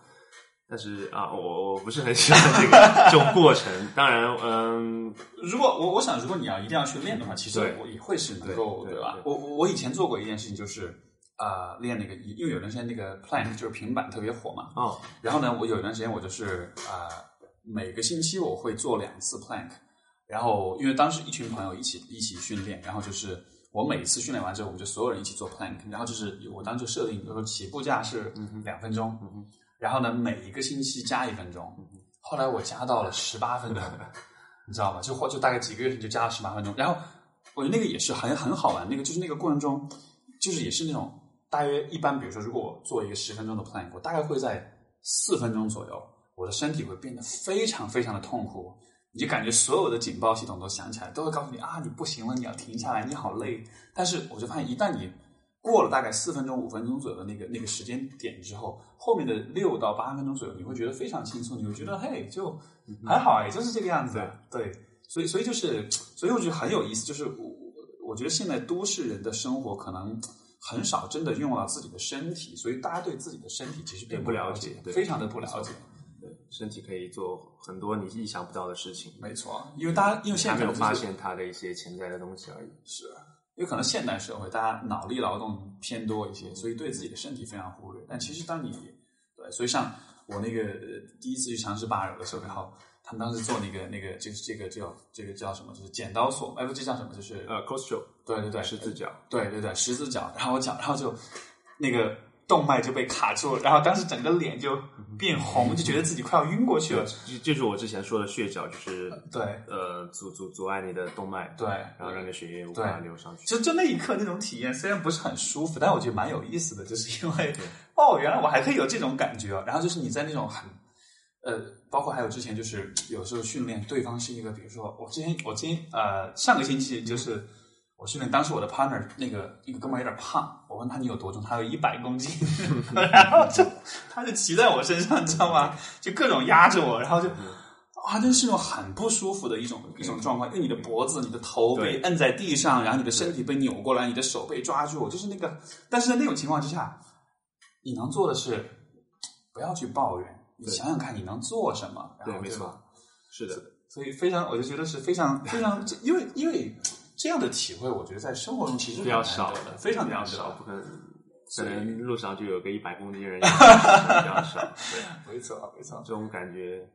但是啊，我我不是很喜欢这个这种过程。当然，嗯，如果我我想，如果你要一定要去练的话，其实我也会是能够，对吧？我我以前做过一件事情，就是。啊，练那个，因为有段时间那个 Plank 就是平板特别火嘛。哦。然后呢，我有一段时间我就是啊，每个星期我会做两次 Plank。然后，因为当时一群朋友一起一起训练，然后就是我每次训练完之后，我们就所有人一起做 Plank。然后就是我当时设定，比如说起步价是两分钟，然后呢每一个星期加一分钟。后来我加到了十八分钟，你知道吗？就或就大概几个月就加了十八分钟。然后我觉得那个也是很很好玩，那个就是那个过程中，就是也是那种。大约一般，比如说，如果我做一个十分钟的 plank，我大概会在四分钟左右，我的身体会变得非常非常的痛苦，你就感觉所有的警报系统都响起来，都会告诉你啊，你不行了，你要停下来，你好累。但是我就发现，一旦你过了大概四分钟、五分钟左右的那个那个时间点之后，后面的六到八分钟左右，你会觉得非常轻松，你会觉得嘿，就还好，哎就是这个样子。对，所以所以就是，所以我觉得很有意思，就是我我觉得现在都市人的生活可能。很少真的用到自己的身体，所以大家对自己的身体其实并不了解，非常的不了解。对，身体可以做很多你意想不到的事情。没错，因为大家因为现在没有发现它的一些潜在的东西而已。是，因为可能现代社会大家脑力劳动偏多一些，所以对自己的身体非常忽略。但其实当你对，所以像我那个第一次去尝试拔柔的时候，然后。他们当时做那个那个就是这个叫这个叫什么？就是剪刀锁，哎不，这叫什么？就是呃，cross stroke，对对对，十字脚，对对对，十字脚。然后我脚，然后就那个动脉就被卡住了，然后当时整个脸就变红，就觉得自己快要晕过去了。就就是我之前说的血脚，就是对呃阻阻阻碍你的动脉，对，然后让你血液无法流上去。就就那一刻那种体验，虽然不是很舒服，但我觉得蛮有意思的，就是因为哦，原来我还可以有这种感觉。然后就是你在那种很。呃，包括还有之前就是有时候训练对方是一个，比如说我之前我今呃上个星期就是我训练，当时我的 partner 那个那个哥们儿有点胖，我问他你有多重，他有一百公斤，然后就他就骑在我身上，你知道吗？就各种压着我，然后就啊，这是一种很不舒服的一种一种状况，因为你的脖子、你的头被摁在地上，然后你的身体被扭过来，你的手被抓住，就是那个。但是在那种情况之下，你能做的是不要去抱怨，你想想看你能做什么，然后没错吧？是的，所以非常，我就觉得是非常非常，因为因为这样的体会，我觉得在生活中其实比较少的，非常比较少，不可能。可能路上就有个一百公斤人，比较少。对，没错，没错，这种感觉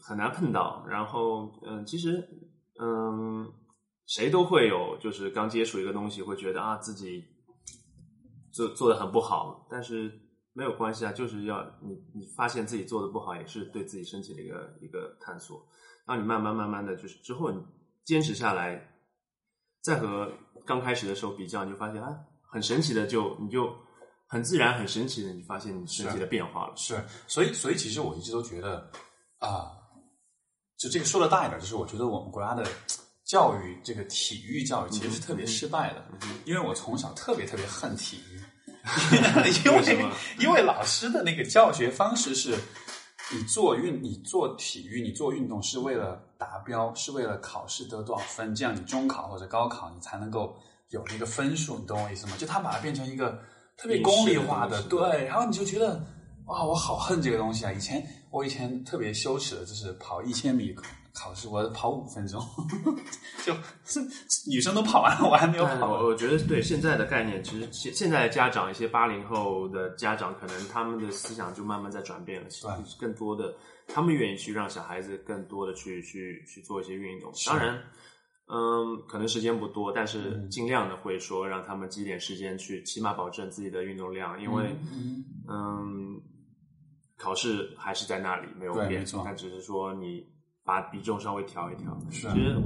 很难碰到。然后，嗯，其实，嗯，谁都会有，就是刚接触一个东西，会觉得啊，自己做做的很不好。但是没有关系啊，就是要你你发现自己做的不好，也是对自己身体的一个一个探索。让你慢慢慢慢的就是之后你坚持下来，再和刚开始的时候比较，你就发现啊。很神奇的，就你就很自然、很神奇的，你发现你身体的变化了。是，所以，所以其实我一直都觉得啊，就这个说的大一点，就是我觉得我们国家的教育，这个体育教育其实是特别失败的。因为我从小特别特别恨体育，因为因为老师的那个教学方式是，你做运，你做体育，你做运动是为了达标，是为了考试得多少分，这样你中考或者高考你才能够。有那个分数，你懂我意思吗？就他把它变成一个特别功利化的，对，然后你就觉得哇，我好恨这个东西啊！以前我以前特别羞耻的就是跑一千米考试，我跑五分钟，就女生都跑完了，我还没有跑。我觉得对现在的概念，其实现现在的家长，一些八零后的家长，可能他们的思想就慢慢在转变了，对，更多的他们愿意去让小孩子更多的去去去做一些运动，当然。嗯，可能时间不多，但是尽量的会说让他们积点时间去，起码保证自己的运动量，因为嗯，考试还是在那里没有变，他只是说你把比重稍微调一调。其实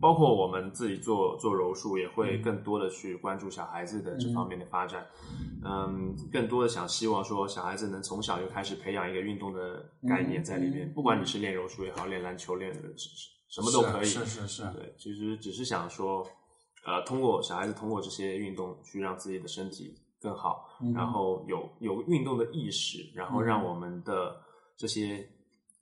包括我们自己做做柔术，也会更多的去关注小孩子的这方面的发展。嗯，更多的想希望说小孩子能从小就开始培养一个运动的概念在里面，不管你是练柔术也好，练篮球练的。什么都可以，是是是，对，其实只是想说，呃，通过小孩子通过这些运动去让自己的身体更好，然后有有运动的意识，然后让我们的这些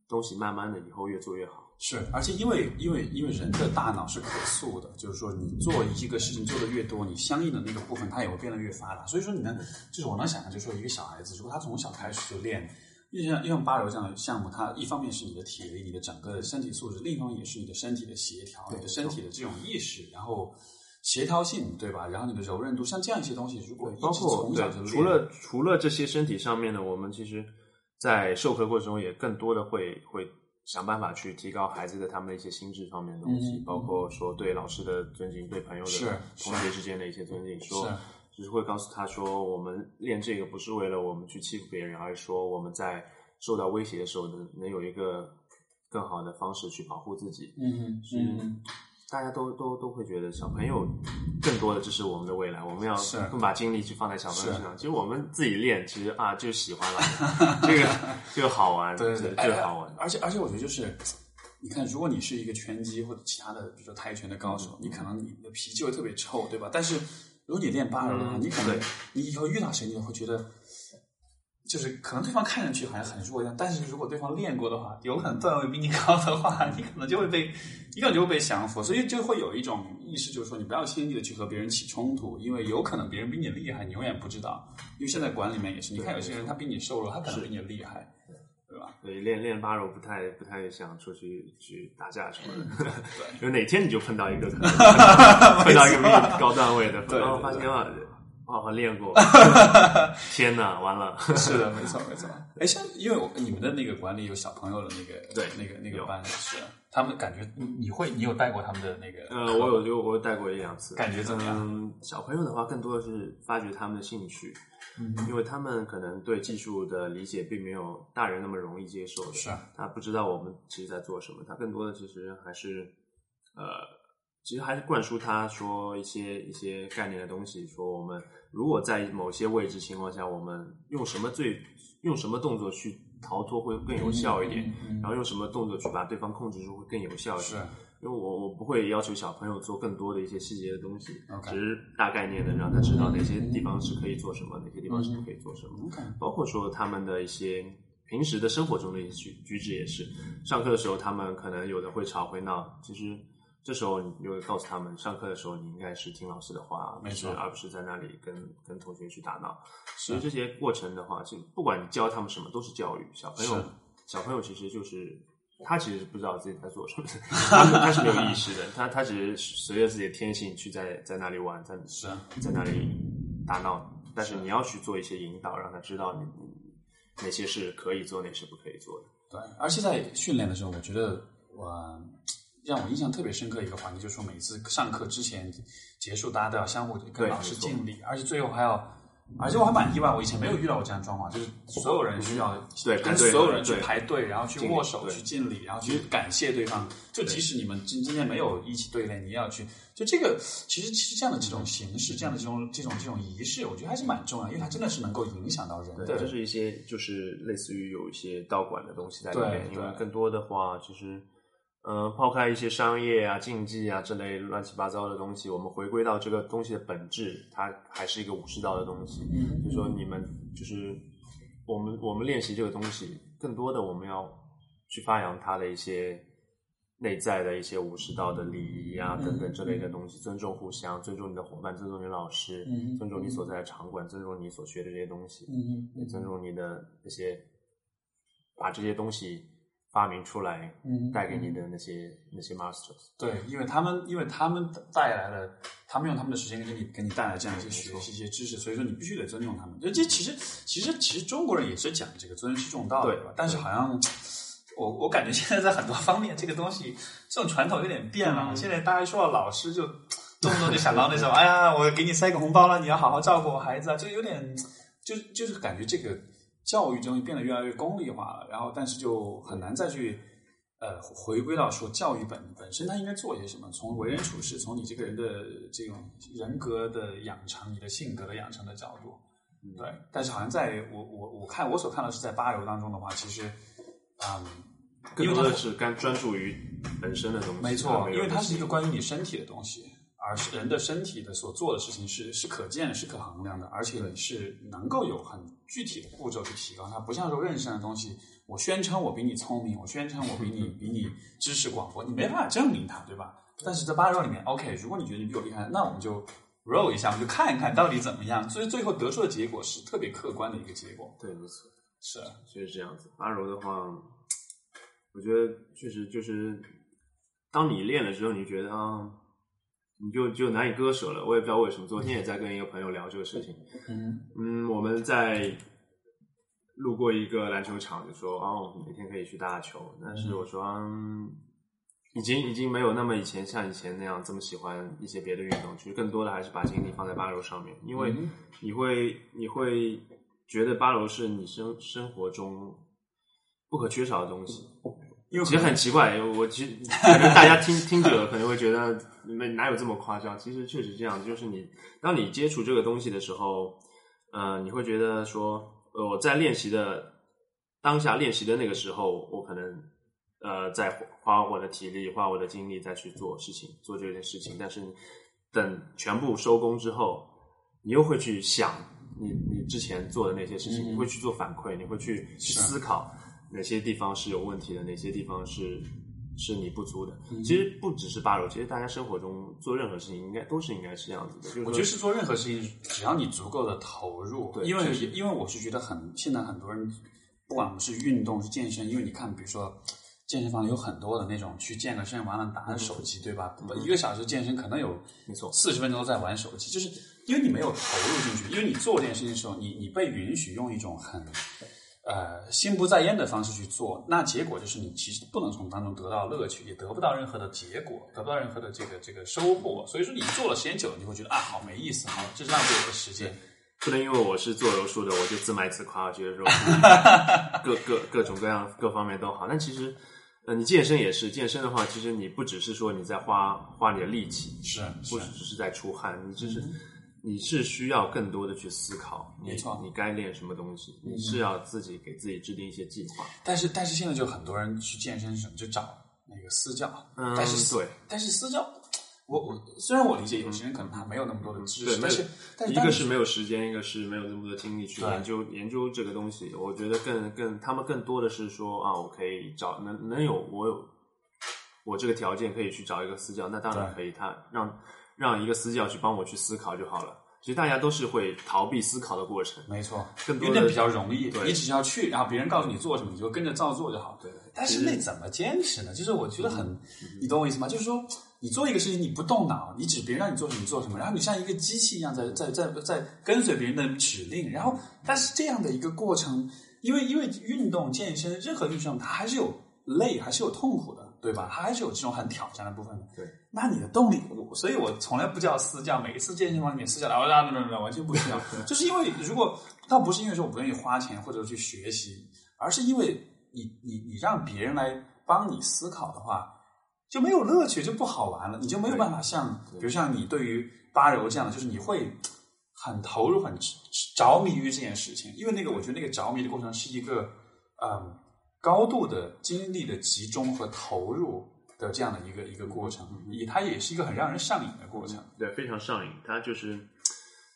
东西慢慢的以后越做越好。是，而且因为因为因为人的大脑是可塑的，就是说你做一个事情做的越多，你相应的那个部分它也会变得越发达。所以说，你能就是我能想象，就是说一个小孩子，如果他从小开始就练。因为像就像八柔这样的项目，它一方面是你的体力、你的整个的身体素质，另一方面也是你的身体的协调、你的身体的这种意识，然后协调性，对吧？然后你的柔韧度，像这样一些东西，如果包括对，除了除了这些身体上面的，我们其实，在授课过程中也更多的会会想办法去提高孩子的他们的一些心智方面的东西，包括说对老师的尊敬、对朋友的同学之间的一些尊敬，说。就是会告诉他说，我们练这个不是为了我们去欺负别人，而是说我们在受到威胁的时候能能有一个更好的方式去保护自己。嗯嗯，大家都都都会觉得小朋友更多的就是我们的未来，我们要更把精力去放在小朋友身上。其实我们自己练，其实啊就喜欢了，这个 这个好玩，对对，这个好玩。而且而且我觉得就是，你看，如果你是一个拳击或者其他的，比如说泰拳的高手，你可能你的脾气会特别臭，对吧？但是如果你练八柔的话，你可能你以后遇到谁，你都会觉得，就是可能对方看上去好像很弱一样，但是如果对方练过的话，有可能段位比你高的话，你可能就会被，你可能就会被降服，所以就会有一种意识，就是说你不要轻易的去和别人起冲突，因为有可能别人比你厉害，你永远不知道。因为现在馆里面也是，你看有些人他比你瘦弱，他可能比你厉害。对吧？所以，练练八柔不太不太想出去去打架什么的，因为 哪天你就碰到一个 碰到一个比你高段位的，然后发现啊，哦，练过，天哪，完了，是的，没错没错。哎，像因为你们的那个管理有小朋友的那个对那个那个班是，他们感觉你你会你有带过他们的那个？呃，我有就我带过一两次，感觉怎么样？小朋友的话，更多的是发掘他们的兴趣。因为他们可能对技术的理解并没有大人那么容易接受的，是他不知道我们其实在做什么，他更多的其实还是，呃，其实还是灌输他说一些一些概念的东西，说我们如果在某些位置情况下，我们用什么最用什么动作去逃脱会更有效一点，然后用什么动作去把对方控制住会更有效一点。因为我我不会要求小朋友做更多的一些细节的东西，只是大概念的让他知道哪些地方是可以做什么，哪些地方是不可以做什么。包括说他们的一些，平时的生活中的一些举举止也是。上课的时候，他们可能有的会吵会闹，其实这时候你就会告诉他们，上课的时候你应该是听老师的话，没错而不是在那里跟跟同学去打闹。是所以这些过程的话，就不管你教他们什么，都是教育。小朋友，小朋友其实就是他其实不知道自己在做什么，他他是没有意识的，他他只是随着自己的天性去在在那里玩，在是在那里打闹。但是你要去做一些引导，让他知道你你哪些是可以做，哪些不可以做的。对，而且在训练的时候，我觉得我让我印象特别深刻一个环节，就是说每次上课之前结束，大家都要相互跟老师敬礼，而且最后还要，而且我还蛮意外，我以前没有遇到过这样的状况，就是所有人需要跟对跟所有人去排队，然后去握手、去敬礼，然后去感谢对方。就即使你们今今天没有一起对练，你也要去。就这个，其实其实这样的这种形式，这样的这种这种这种仪式，我觉得还是蛮重要，因为它真的是能够影响到人对，的这是一些就是类似于有一些道馆的东西在里面，因为更多的话，其实，呃，抛开一些商业啊、竞技啊这类乱七八糟的东西，我们回归到这个东西的本质，它还是一个武士道的东西。嗯就说你们就是我们我们练习这个东西，更多的我们要去发扬它的一些内在的一些武士道的礼仪啊、嗯等等这类的东西，尊重互相，尊重你的伙伴，尊重你的老师，嗯尊重你所在的场馆，尊重你所学的这些东西。嗯也尊重你的这些，把这些东西发明出来，嗯带给你的那些那些 masters。对，因为他们因为他们带来了，他们用他们的时间给你给你带来这样一些学习一些知识，所以说你必须得尊重他们。就这其实其实其实中国人也是讲这个尊师重道的，对吧？但是好像我我感觉现在在很多方面这个东西这种传统有点变了。嗯现在大家说到老师就动不动就想到那种，哎呀，我给你塞个红包了，你要好好照顾我孩子啊，就有点就就是感觉这个教育这东西变得越来越功利化了，然后但是就很难再去。呃，回归到说教育本本身，它应该做些什么？从为人处事，从你这个人的这种人格的养成，你的性格的养成的角度，对。但是好像在我我我看我所看到是在八柔当中的话，其实，嗯，更多的是干专注于本身的东西。没错，没因为它是一个关于你身体的东西，而是人的身体的所做的事情是是可见的、是可衡量的，而且你是能够有很具体的步骤去提高它，不像说认识上的东西，我宣称我比你聪明，我宣称我比你 比你知识广博，你没办法证明它，对吧？但是在八肉里面，OK，如果你觉得你比我厉害，那我们就 roll 一下，我们就看一看到底怎么样。所以最后得出的结果是特别客观的一个结果，对，没错，是确实这样子。八柔的话，我觉得确实就是，当你练了之后，你觉得啊，你就就难以割舍了。我也不知道为什么，昨天也在跟一个朋友聊这个事情。嗯嗯，我们在路过一个篮球场，就说哦，每天可以去打打球。但是我说，嗯，已经已经没有那么以前像以前那样这么喜欢一些别的运动，其实更多的还是把精力放在八楼上面，因为嗯你会你会觉得八楼是你生生活中不可缺少的东西。因为其实很奇怪，我其实可能大家听听者可能会觉得你们哪有这么夸张？其实确实这样，就是你当你接触这个东西的时候，呃，你会觉得说，呃，我在练习的当下练习的那个时候，我可能呃在花我的体力、花我的精力再去做事情，做这件事情，但是等全部收工之后，你又会去想你你之前做的那些事情，嗯你会去做反馈，你会去去思考哪些地方是有问题的，哪些地方是是你不足的。嗯其实不只是八楼，其实大家生活中做任何事情应该都是应该是这样子的。就是我觉得是做任何事情，只要你足够的投入，对因为因为我是觉得很，现在很多人不管是运动是健身，因为你看，比如说健身房里有很多的那种去健个身，完了打打手机，对吧？一个小时健身可能有嗯没错四十分钟都在玩手机，就是因为你没有投入进去，因为你做这件事情的时候，你你被允许用一种很。呃，心不在焉的方式去做，那结果就是你其实不能从当中得到乐趣，也得不到任何的结果，得不到任何的这个这个收获。所以说，你做了时间久了，你会觉得啊，好没意思，好，这是浪费我的时间。不能因为我是做柔术的，我就自卖自夸，觉得说 各各各种各样各方面都好。但其实，呃，你健身也是，健身的话，其实你不只是说你在花花你的力气，是不只是在出汗，你只是、你是需要更多的去思考，没错你该练什么东西，你是要自己给自己制定一些计划。但是但是现在就很多人去健身什么就找那个私教，嗯但是私对，但是私教，我我虽然我理解有些人可能他没有那么多的知识，对但是但一个是没有时间，一个是没有那么多精力去研究研究这个东西。我觉得更更他们更多的是说啊，我可以找能能有我有我这个条件可以去找一个私教，那当然可以。他让让一个私教去帮我去思考就好了。其实大家都是会逃避思考的过程，没错，更多的因为那比较容易，对你只要去，然后别人告诉你做什么，你就跟着照做就好。对，但是那怎么坚持呢？就是我觉得很，嗯你懂我意思吗？就是说，你做一个事情，你不动脑，你指别人让你做什么你做什么，然后你像一个机器一样在在在在跟随别人的指令，然后但是这样的一个过程，因为因为运动健身，任何运动它还是有累，还是有痛苦的，对吧？它还是有这种很挑战的部分的。对，那你的动力，我所以我从来不叫私教，每一次健身房里面私教，啊，那那那完全不需要，就是因为如果倒不是因为说我不愿意花钱或者去学习，而是因为你你你让别人来帮你思考的话，就没有乐趣，就不好玩了，你就没有办法像，比如像你对于八柔这样的，就是你会很投入、很着迷于这件事情，因为那个我觉得那个着迷的过程是一个嗯高度的精力的集中和投入的这样的一个一个过程，也它也是一个很让人上瘾的过程。对，非常上瘾。它就是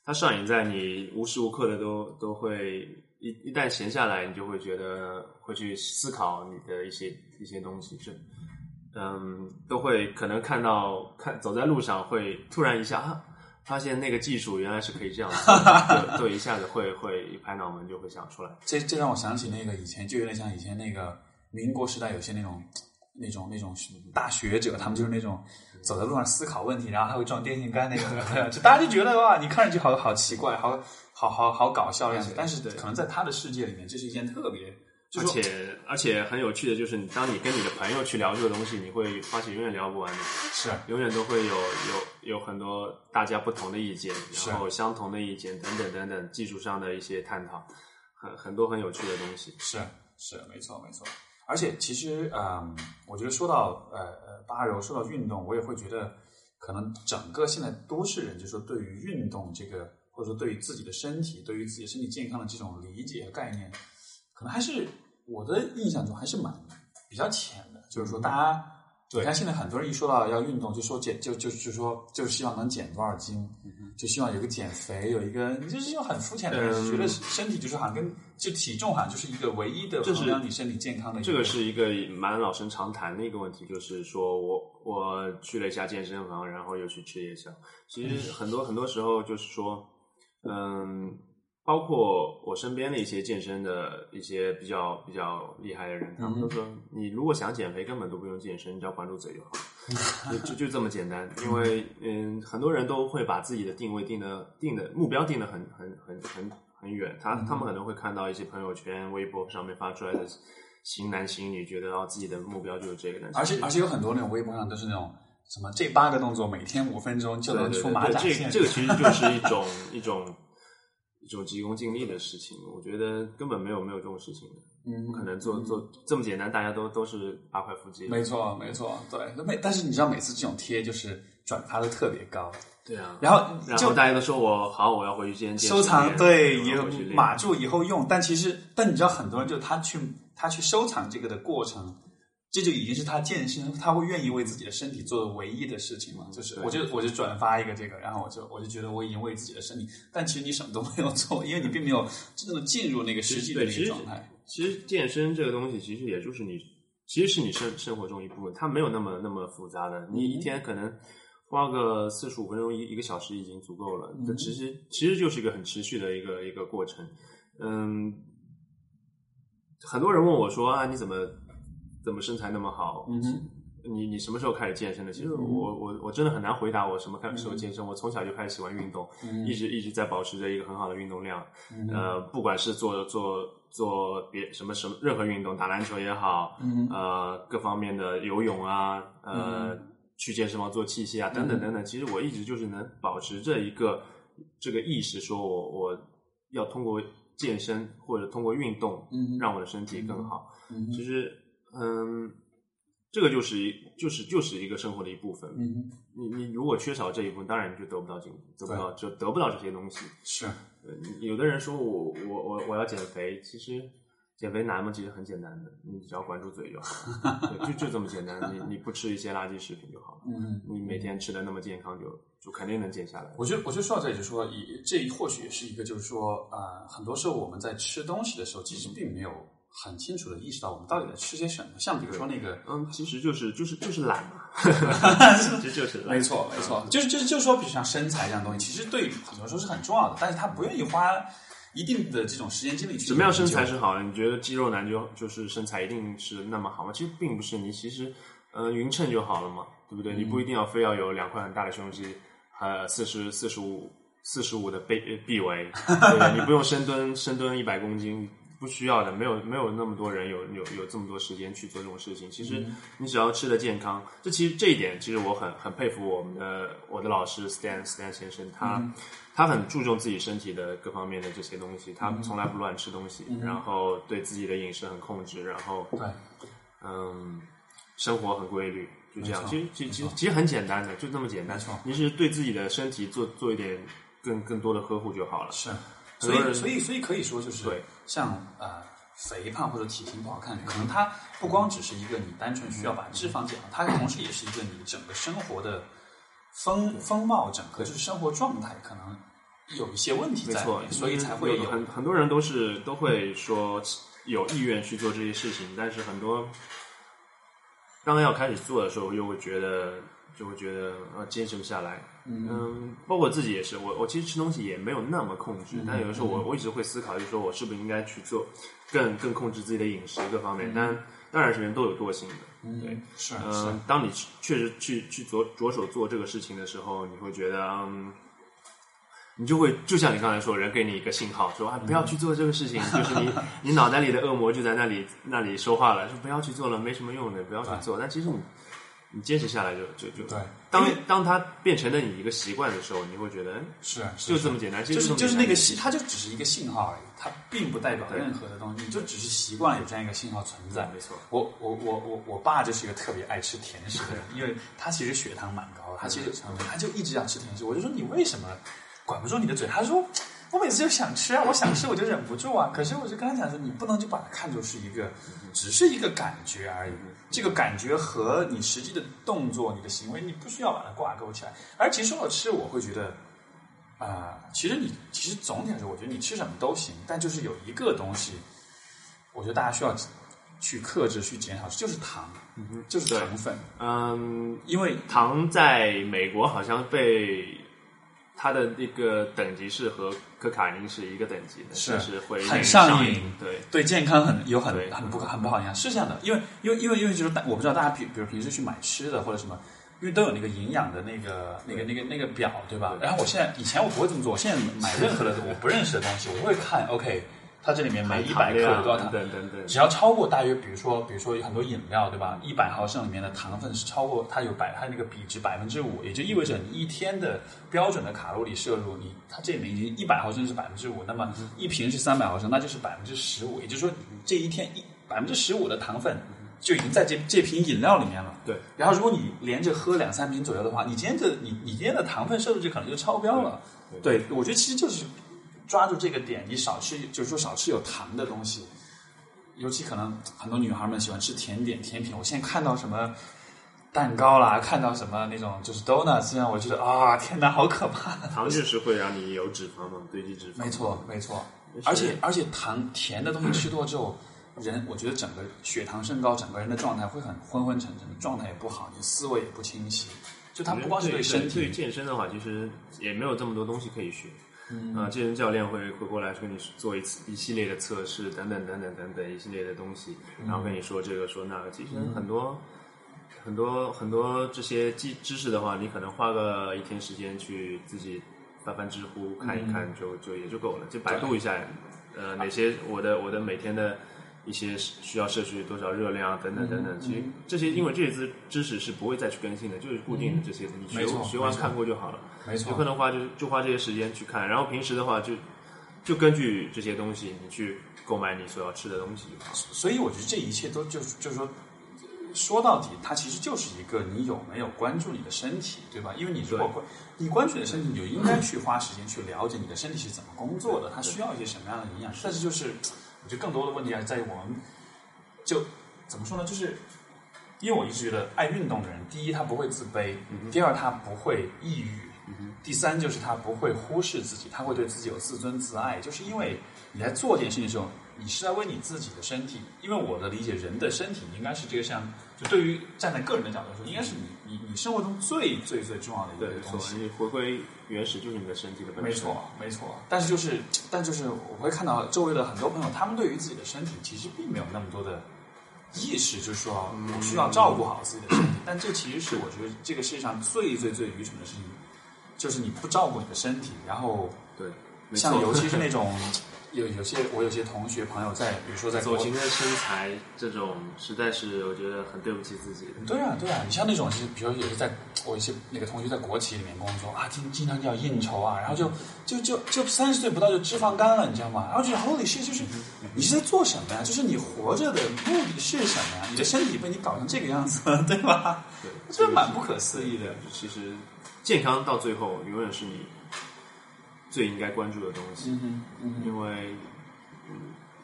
它上瘾在你无时无刻的都都会一一旦闲下来，你就会觉得会去思考你的一些一些东西，是嗯，都会可能看到看走在路上会突然一下啊，发现那个技术原来是可以这样做，就就一下子会会一拍脑门就会想出来。这这让我想起那个以前，就有点像以前那个民国时代有些那种那种那种大学者，他们就是那种走在路上思考问题，然后还会撞电线杆那种，就大家就觉得哇，你看上去好好奇怪，好好好好搞笑的样子。但是可能在他的世界里面，这是一件特别，而且而且很有趣的就是，当你跟你的朋友去聊这个东西，你会发现永远聊不完的。是永远都会有有有很多大家不同的意见，然后相同的意见等等等等，技术上的一些探讨，很很多很有趣的东西。是是，没错没错。而且其实，嗯，我觉得说到呃呃八柔，说到运动，我也会觉得，可能整个现在都市人，就说对于运动这个，或者说对于自己的身体，对于自己身体健康的这种理解和概念，可能还是我的印象中还是蛮比较浅的。就是说，大家你看现在很多人一说到要运动，就说减，就就就说就希望能减多少斤，就希望有个减肥，有一个，你就是用很肤浅的人觉得身体就是好像跟就体重好像就是一个唯一的衡量你身体健康的一这个是一个蛮老生常谈的一个问题，就是说我我去了一下健身房，然后又去吃夜宵。其实很多很多时候就是说，嗯，包括我身边的一些健身的一些比较比较厉害的人，他们都说，你如果想减肥，根本都不用健身，你只要管住嘴就好，就就就这么简单。因为嗯，很多人都会把自己的定位定的定的目标定的很很很很很远，他他们可能会看到一些朋友圈、微博上面发出来的型男型女，觉得哦自己的目标就是这个，而且而且有很多那种微博上都是那种什么这八个动作每天五分钟就能出马甲线，这个其实就是一种 一种一种急功近利的事情。我觉得根本没有没有这种事情的，嗯不可能做做这么简单，大家都都是八块腹肌。没错没错，对，每但是你知道每次这种贴就是转发的特别高，对啊，然后就然后大家都说我好，我要回去健健收藏，对，以后以后码住以后用。但其实，但你知道，很多人就他去他去收藏这个的过程，这就已经是他健身，他会愿意为自己的身体做的唯一的事情嘛。就是，我就我就转发一个这个，然后我就我就觉得我已经为自己的身体，但其实你什么都没有做，因为你并没有真正的进入那个实际的那个状态。其实健身这个东西，其实也就是你，其实是你生生活中一部分，它没有那么那么复杂的。你一天可能花个四十五分钟一一个小时已经足够了。这其实其实就是一个很持续的一个一个过程。嗯，很多人问我说啊，你怎么怎么身材那么好？嗯，你你什么时候开始健身的？其实我我我真的很难回答我什么开时候健身。我从小就开始喜欢运动，一直一直在保持着一个很好的运动量。呃，不管是做做做别什么什么任何运动，打篮球也好，呃，各方面的游泳啊，呃，去健身房做器械啊，等等等等。其实我一直就是能保持着一个这个意识，说我我要通过健身或者通过运动，让我的身体更好。其实，嗯，这个就是一就是就是一个生活的一部分。嗯，你你如果缺少这一部分，当然你就得不到进步，得不到就得不到这些东西。是，呃有的人说我我我我要减肥，其实减肥难吗？其实很简单的，你只要管住嘴就好就就这么简单。你你不吃一些垃圾食品就好了。嗯，你每天吃的那么健康，就就肯定能减下来。我觉得，我觉得说到这里，就说，以这或许也是一个，就是说，呃，很多时候我们在吃东西的时候，其实并没有很清楚的意识到我们到底在吃些什么。像比如说那个，嗯，其实就是就是就是懒嘛，其实就是懒。没错，没错，就是就是就是说，比如像身材这样东西，其实对很多人说是很重要的，但是他不愿意花一定的这种时间精力去。什么样身材是好的？你觉得肌肉男就就是身材一定是那么好吗？其实并不是，你其实呃匀称就好了嘛，对不对？你不一定要非要有两块很大的胸肌，呃四十四十五四十五的背臂围，对？你不用深蹲深蹲一百公斤。不需要的，没有没有那么多人有有有这么多时间去做这种事情。其实你只要吃的健康，这其实这一点，其实我很很佩服我们的我的老师 Stan Stan 先生，他他很注重自己身体的各方面的这些东西，他从来不乱吃东西，然后对自己的饮食很控制，然后对，嗯，生活很规律，就这样。其实其实其实其实很简单的，就这么简单。你是对自己的身体做做一点更更多的呵护就好了。是。所以，所以，所以可以说，就是对像呃肥胖或者体型不好看，可能它不光只是一个你单纯需要把脂肪减了，它同时也是一个你整个生活的风风貌，整个就是生活状态可能有一些问题在，所以才会有很很多人都是都会说有意愿去做这些事情，但是很多刚要开始做的时候，又会觉得就会觉得呃坚持不下来。嗯，包括自己也是，我我其实吃东西也没有那么控制，但有的时候我我一直会思考，就是说我是不是应该去做更更控制自己的饮食各方面。但当然是人都有惰性的，对，是嗯，当你确实去去着着手做这个事情的时候，你会觉得，嗯，你就会就像你刚才说，人给你一个信号，说啊不要去做这个事情，就是你你脑袋里的恶魔就在那里那里说话了，说不要去做了，没什么用的，不要去做。但其实你。你坚持下来就就就对。当当它变成了你一个习惯的时候，你会觉得是就这么简单，就是就是那个信，它就只是一个信号而已，它并不代表任何的东西，你就只是习惯了有这样一个信号存在。没错，我我我我我爸就是一个特别爱吃甜食的人，因为他其实血糖蛮高的，他其实他就一直想吃甜食。我就说你为什么管不住你的嘴？他说。我每次就想吃啊，我想吃我就忍不住啊。可是我就跟他讲说，你不能就把它看作是一个，只是一个感觉而已。这个感觉和你实际的动作、你的行为，你不需要把它挂钩起来。而其实说到吃，我会觉得，啊，其实你其实总体来说，我觉得你吃什么都行，但就是有一个东西，我觉得大家需要去克制、去减少，就是糖，就是糖分。嗯，因为糖在美国好像被。它的那个等级是和可卡因是一个等级的，是是会很上瘾，对对健康很有很很不很不好影响，是这样的，因为因为因为因为就是大我不知道大家平比如平时去买吃的或者什么，因为都有那个营养的那个那个那个那个表对吧？然后我现在以前我不会这么做，我现在买任何的我不认识的东西，我会看 OK。它这里面每一百克有多少糖？对对对，只要超过大约，比如说，比如说有很多饮料，对吧？一百毫升里面的糖分是超过它有百，它那个比值百分之五，也就意味着你一天的标准的卡路里摄入，你它这里面已经一百毫升是百分之五，那么一瓶是三百毫升，那就是百分之十五，也就是说这一天一百分之十五的糖分就已经在这这瓶饮料里面了。对。然后如果你连着喝两三瓶左右的话，你今天的你你今天的糖分摄入就可能就超标了。对，我觉得其实就是。抓住这个点，你少吃，就是说少吃有糖的东西，尤其可能很多女孩们喜欢吃甜点、甜品。我现在看到什么蛋糕啦，看到什么那种就是 donuts，让我觉得啊，天哪，好可怕！糖确实会让你有脂肪嘛，堆积脂肪。没错，没错。而且而且糖甜的东西吃多之后，人我觉得整个血糖升高，整个人的状态会很昏昏沉沉，状态也不好，你思维也不清晰。就它不光是对身体，对健身的话，其实也没有这么多东西可以学。啊，健身教练会会过来跟你做一次一系列的测试，等等等等等等一系列的东西，然后跟你说这个说那个。其实很多很多很多这些知知识的话，你可能花个一天时间去自己翻翻知乎看一看，就就也就够了。就百度一下，呃，哪些我的我的每天的。一些需要摄取多少热量等等等等，其实这些因为这些知知识是不会再去更新的，就是固定的这些，你学学完看过就好了。没错，有可能花就就花这些时间去看，然后平时的话就就根据这些东西，你去购买你所要吃的东西就好。所以我觉得这一切都就是就是说，说到底，它其实就是一个你有没有关注你的身体，对吧？因为你如果关你关注你的身体，你就应该去花时间去了解你的身体是怎么工作的，它需要一些什么样的营养。但是就是。我觉得更多的问题还是在于我们，就怎么说呢？就是因为我一直觉得爱运动的人，第一他不会自卑，第二他不会抑郁，第三就是他不会忽视自己，他会对自己有自尊自爱。就是因为你在做这件事情的时候，你是在为你自己的身体。因为我的理解，人的身体应该是这个像，就对于站在个人的角度来说，应该是你你你生活中最最最重要的一个东西。你回归原始就是你的身体的本身。没错，没错。但是就是，但就是我会看到周围的很多朋友，他们对于自己的身体其实并没有那么多的意识，就是说我需要照顾好自己的身体。但这其实是我觉得这个世界上最最最愚蠢的事情，就是你不照顾你的身体，然后对，像尤其是那 种有有些我有些同学朋友在，比如说在国走形的身材这种，实在是我觉得很对不起自己。对啊，对啊，你像那种是，比如也是在我一些那个同学在国企里面工作啊，经经常要应酬啊，然后就就就就三十岁不到就脂肪肝了，你知道吗？然后就 Holy shit，就是你是在做什么呀？就是你活着的目的是什么呀？你的身体被你搞成这个样子，对吧？对，这蛮不可思议的。其实健康到最后永远是你最应该关注的东西，因为嗯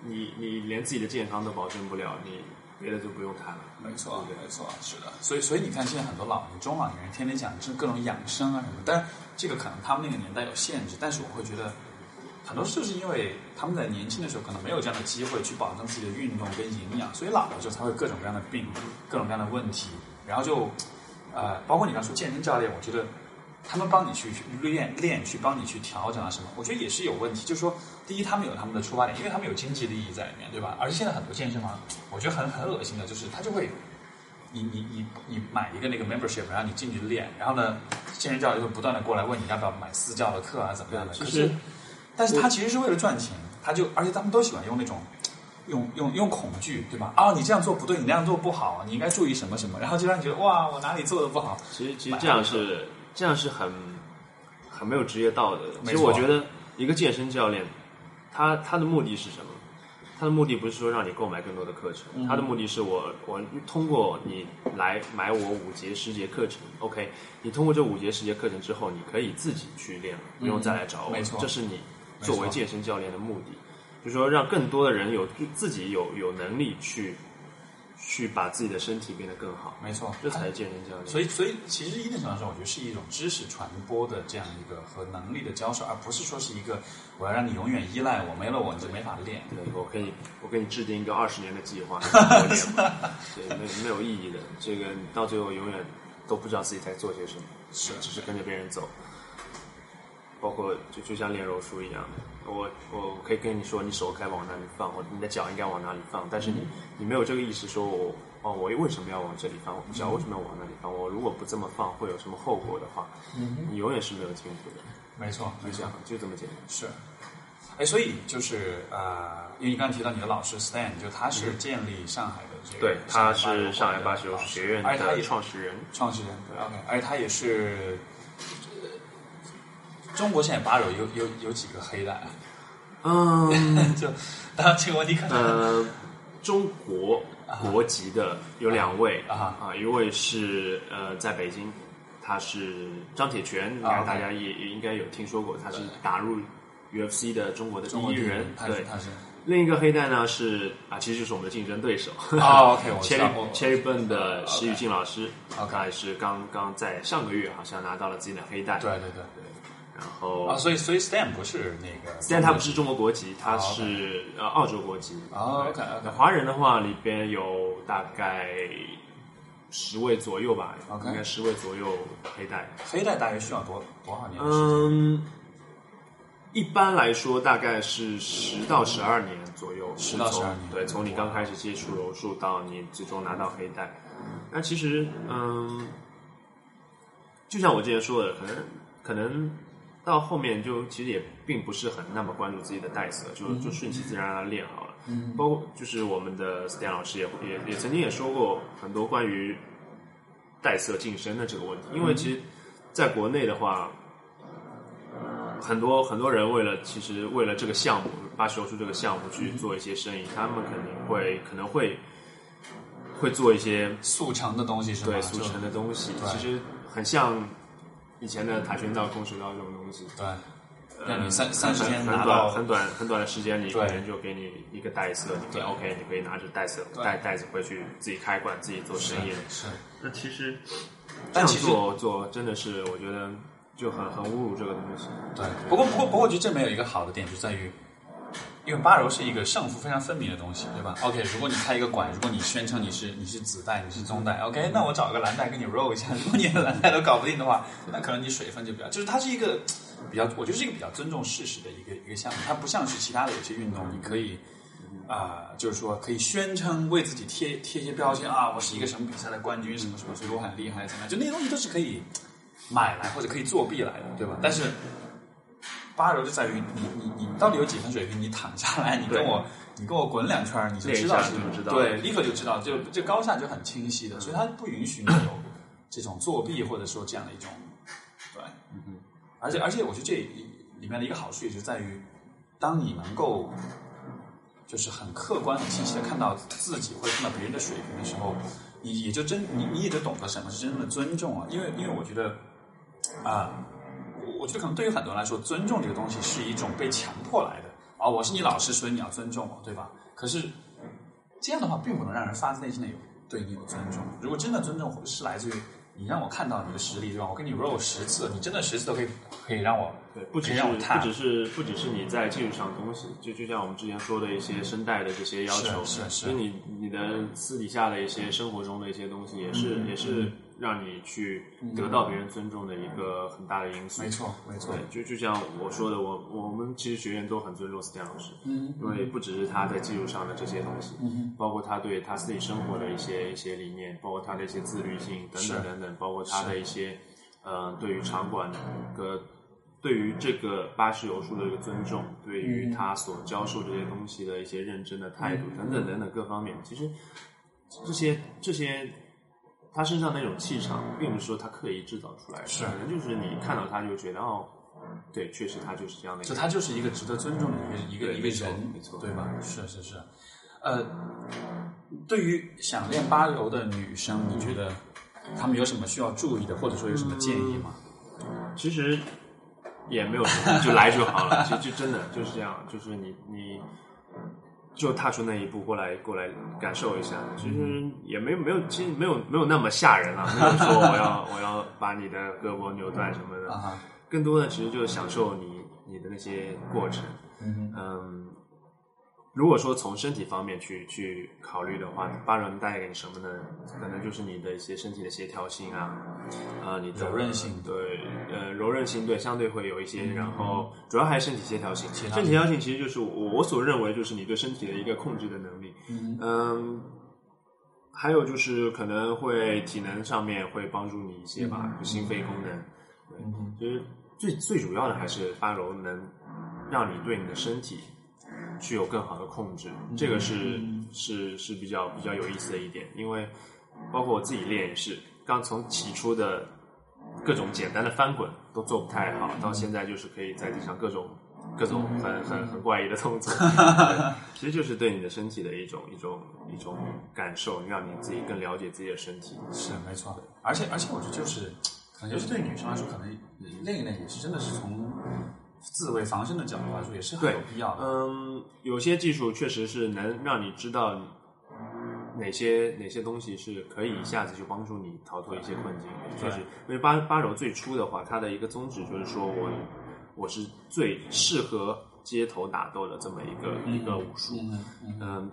你你连自己的健康都保证不了，你别的就不用谈了。没错，没错，是的。所以，所以你看，现在很多老年、中老年人天天讲是各种养生啊什么，但是这个可能他们那个年代有限制，但是我会觉得。很多就是因为他们在年轻的时候可能没有这样的机会去保证自己的运动跟营养，所以老了之后才会各种各样的病，各种各样的问题，然后就呃，包括你刚说健身教练，我觉得他们帮你去去练练，去帮你去调整啊什么，我觉得也是有问题。就是说，第一，他们有他们的出发点，因为他们有经济利益在里面，对吧？而且现在很多健身房，我觉得很很恶心的，就是他就会。你你你你买一个那个 membership，然后你进去练，然后呢，健身教练就不断的过来问你要不要买私教的课啊，怎么样的？可是，但是他其实是为了赚钱，他就而且他们都喜欢用那种用用用恐惧，对吧？啊，你这样做不对，你那样做不好，你应该注意什么什么，然后就让你觉得哇，我哪里做的不好？其实其实这样是这样是很很没有职业道德的。其实我觉得一个健身教练，他他的目的是什么？他的目的不是说让你购买更多的课程，嗯他的目的是我我通过你来买我五节十节课程，OK，你通过这五节十节课程之后，你可以自己去练了，不用再来找我。嗯没错这是你作为健身教练的目的，就是说让更多的人有自己有有能力去去把自己的身体变得更好，没错，这才是健身教练。所以，所以其实一定程度上，我觉得是一种知识传播的这样一个和能力的交手，而不是说是一个我要让你永远依赖我，没了我你就没法练。对，我可以，我给你制定一个二十年的计划，对，没有没有意义的。这个你到最后永远都不知道自己在做些什么，是只是跟着别人走。包括就就像练柔术一样，我我可以跟你说，你手该往哪里放，或者你的脚应该往哪里放，但是你你没有这个意识，说我哦，我为什么要往这里放？我脚为什么要往那里放？我如果不这么放，会有什么后果的话，你永远是没有进步的。没错，就这样，，就这么简单。是。哎，所以就是呃，因为你刚才提到你的老师 Stan，就他是建立上海的这个对，他是上海八八十柔术学院的创始人。创始人，对，OK，而且他也是。呃中国现在八柔有有有几个黑带啊？嗯，就当然这个问题可能、呃，中国国籍的有两位啊。啊，一位是呃在北京，他是张铁拳，应该啊，OK。大家也也应该有听说过，他是打入 UFC 的中国的第一一人。对，他是。另一个黑带呢是啊，其实就是我们的竞争对手。哦，OK，我知道 Cherry Burn 的石宇静老师 OK 他也是刚刚在上个月好像拿到了自己的黑带。对对对然后啊，所以所以 Stan 不是那个，虽然他不是中国国籍，他哦，OK 是呃澳洲国籍。哦对 OK，OK 华人的话里边有大概十位左右吧 OK 应该十位左右黑带。黑带大约需要多多少年？嗯，一般来说大概是十到十二年左右。10到从12年对，从你刚开始接触柔术到你最终拿到黑带。那其实，嗯，就像我之前说的，可能可能到后面就其实也并不是很那么关注自己的带色，就就顺其自然让它练好了。嗯包括就是我们的 Stan 老师也也也曾经也说过很多关于带色晋升的这个问题，因为其实在国内的话，很多很多人为了其实为了这个项目八十柔术这个项目去做一些生意，他们肯定会可能会会做一些速成的东西是吧？对速成的东西，其实很像以前的跆拳道、空手道这种东西。对让你三呃三十天很拿到很短很短很短的时间里，对可能就给你一个袋子，你可以对 OK，你可以拿着袋子对袋袋子回去自己开馆，自己做生意了。是，那其实这但其实样做做真的是我觉得就很很侮辱这个东西。对。不过不过不过，我觉得这里面有一个好的点，就在于。因为八柔是一个胜负非常分明的东西，对吧？OK，如果你开一个馆，如果你宣称你是你是紫带，你是棕带，OK，那我找个蓝带跟你 roll 一下。如果你连蓝带都搞不定的话，那可能你水分就比较，就是它是一个比较，我觉得是一个比较尊重事实的一个一个项目。它不像是其他的有些运动，你可以啊、就是说可以宣称为自己贴贴一些标签啊，我是一个什么比赛的冠军，什么什么，所以我很厉害，怎么样？就那些东西都是可以买来或者可以作弊来的，对吧？但是八柔就在于你你你到底有几分水平，你躺下来，你跟我你跟我滚两圈儿，你就知道是知道对，立刻就知道，就这高下就很清晰的，所以它不允许你有这种作弊或者说这样的一种对，而且而且我觉得这里面的一个好处也就在于，当你能够就是很客观、很清晰的看到自己或者看到别人的水平的时候，你也就真你你也就懂得什么是真正的尊重啊，因为因为我觉得啊。我觉得可能对于很多人来说，尊重这个东西是一种被强迫来的啊、我是你老师，所以你要尊重我，对吧？可是这样的话，并不能让人发自内心的有对你有尊重。如果真的尊重是来自于你让我看到你的实力，对吧？我跟你 roll 十次，你真的十次都可以可以让我对，不只是让我踏不只是不只是你在技术上的东西，就就像我们之前说的一些声带的这些要求，是是是所以你你的私底下的一些生活中的一些东西，也是、嗯也是让你去得到别人尊重的一个很大的因素。没错没错。对，就就像我说的，我我们其实学员都很尊重 Stan 老师，嗯因为不只是他在技术上的这些东西，嗯包括他对他自己生活的一些一些理念，包括他的一些自律性等等等等，包括他的一些呃对于场馆的对于这个巴士游术的一个尊重，对于嗯他所教授这些东西的一些认真的态度等等等等各方面，其实这些这些。他身上那种气场，并不是说他刻意制造出来的，是可能就是你看到他就觉得哦，对，确实他就是这样的。就他就是一个值得尊重的一个一个一个人，没错对吧？是是是，呃，对于想练八柔的女生，你觉得她们有什么需要注意的，或者说有什么建议吗？其实也没有什么，就来就好了。其实就真的就是这样，就是你你就踏出那一步过来过来感受一下。其实也没有没有，其实没有没有那么吓人啊，没有说我要 我要把你的胳膊扭断什么的。更多的其实就是享受你你的那些过程。嗯嗯，如果说从身体方面去去考虑的话，八柔能带给你什么呢？可能就是你的一些身体的协调性啊，啊、你的柔韧性对，呃，柔韧性对，相对会有一些，然后主要还是身体协调性。身体协调性其实就是我我所认为就是你对身体的一个控制的能力。嗯嗯，还有就是可能会体能上面会帮助你一些吧，就心肺功能。对，嗯就是最最主要的还是八柔能让你对你的身体具有更好的控制，这个是是是比较比较有意思的一点，因为包括我自己练也是，刚从起初的各种简单的翻滚都做不太好，到现在就是可以在地上各种各种很很很怪异的动作，对 其实就是对你的身体的一种一种一种感受，让你自己更了解自己的身体。是没错，而且而且我觉得就是，可能就是对女生来说，可能另一类也是真的是从自卫防身的角度来说，也是很有必要的。嗯，有些技术确实是能让你知道哪些哪些东西是可以一下子去帮助你逃脱一些困境。确实，因为八八柔最初的话，它的一个宗旨就是说我我是最适合街头打斗的这么一个、一个武术。嗯嗯嗯，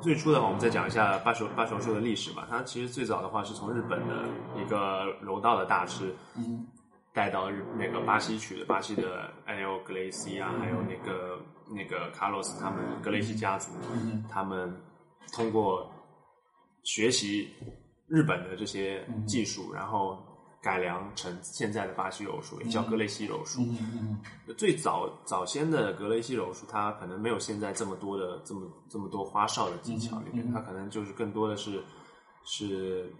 最初的话，我们再讲一下八手八手术的历史吧。它其实最早的话是从日本的一个柔道的大师，嗯，带到日那个巴西去的。巴西的 L 格雷西啊，还有那个那个卡洛斯他们格雷西家族，嗯他们通过学习日本的这些技术，然后改良成现在的巴西柔术，也叫格雷西柔术。最早早先的格雷西柔术，它可能没有现在这么多的这么这么多花哨的技巧里面，它可能就是更多的是是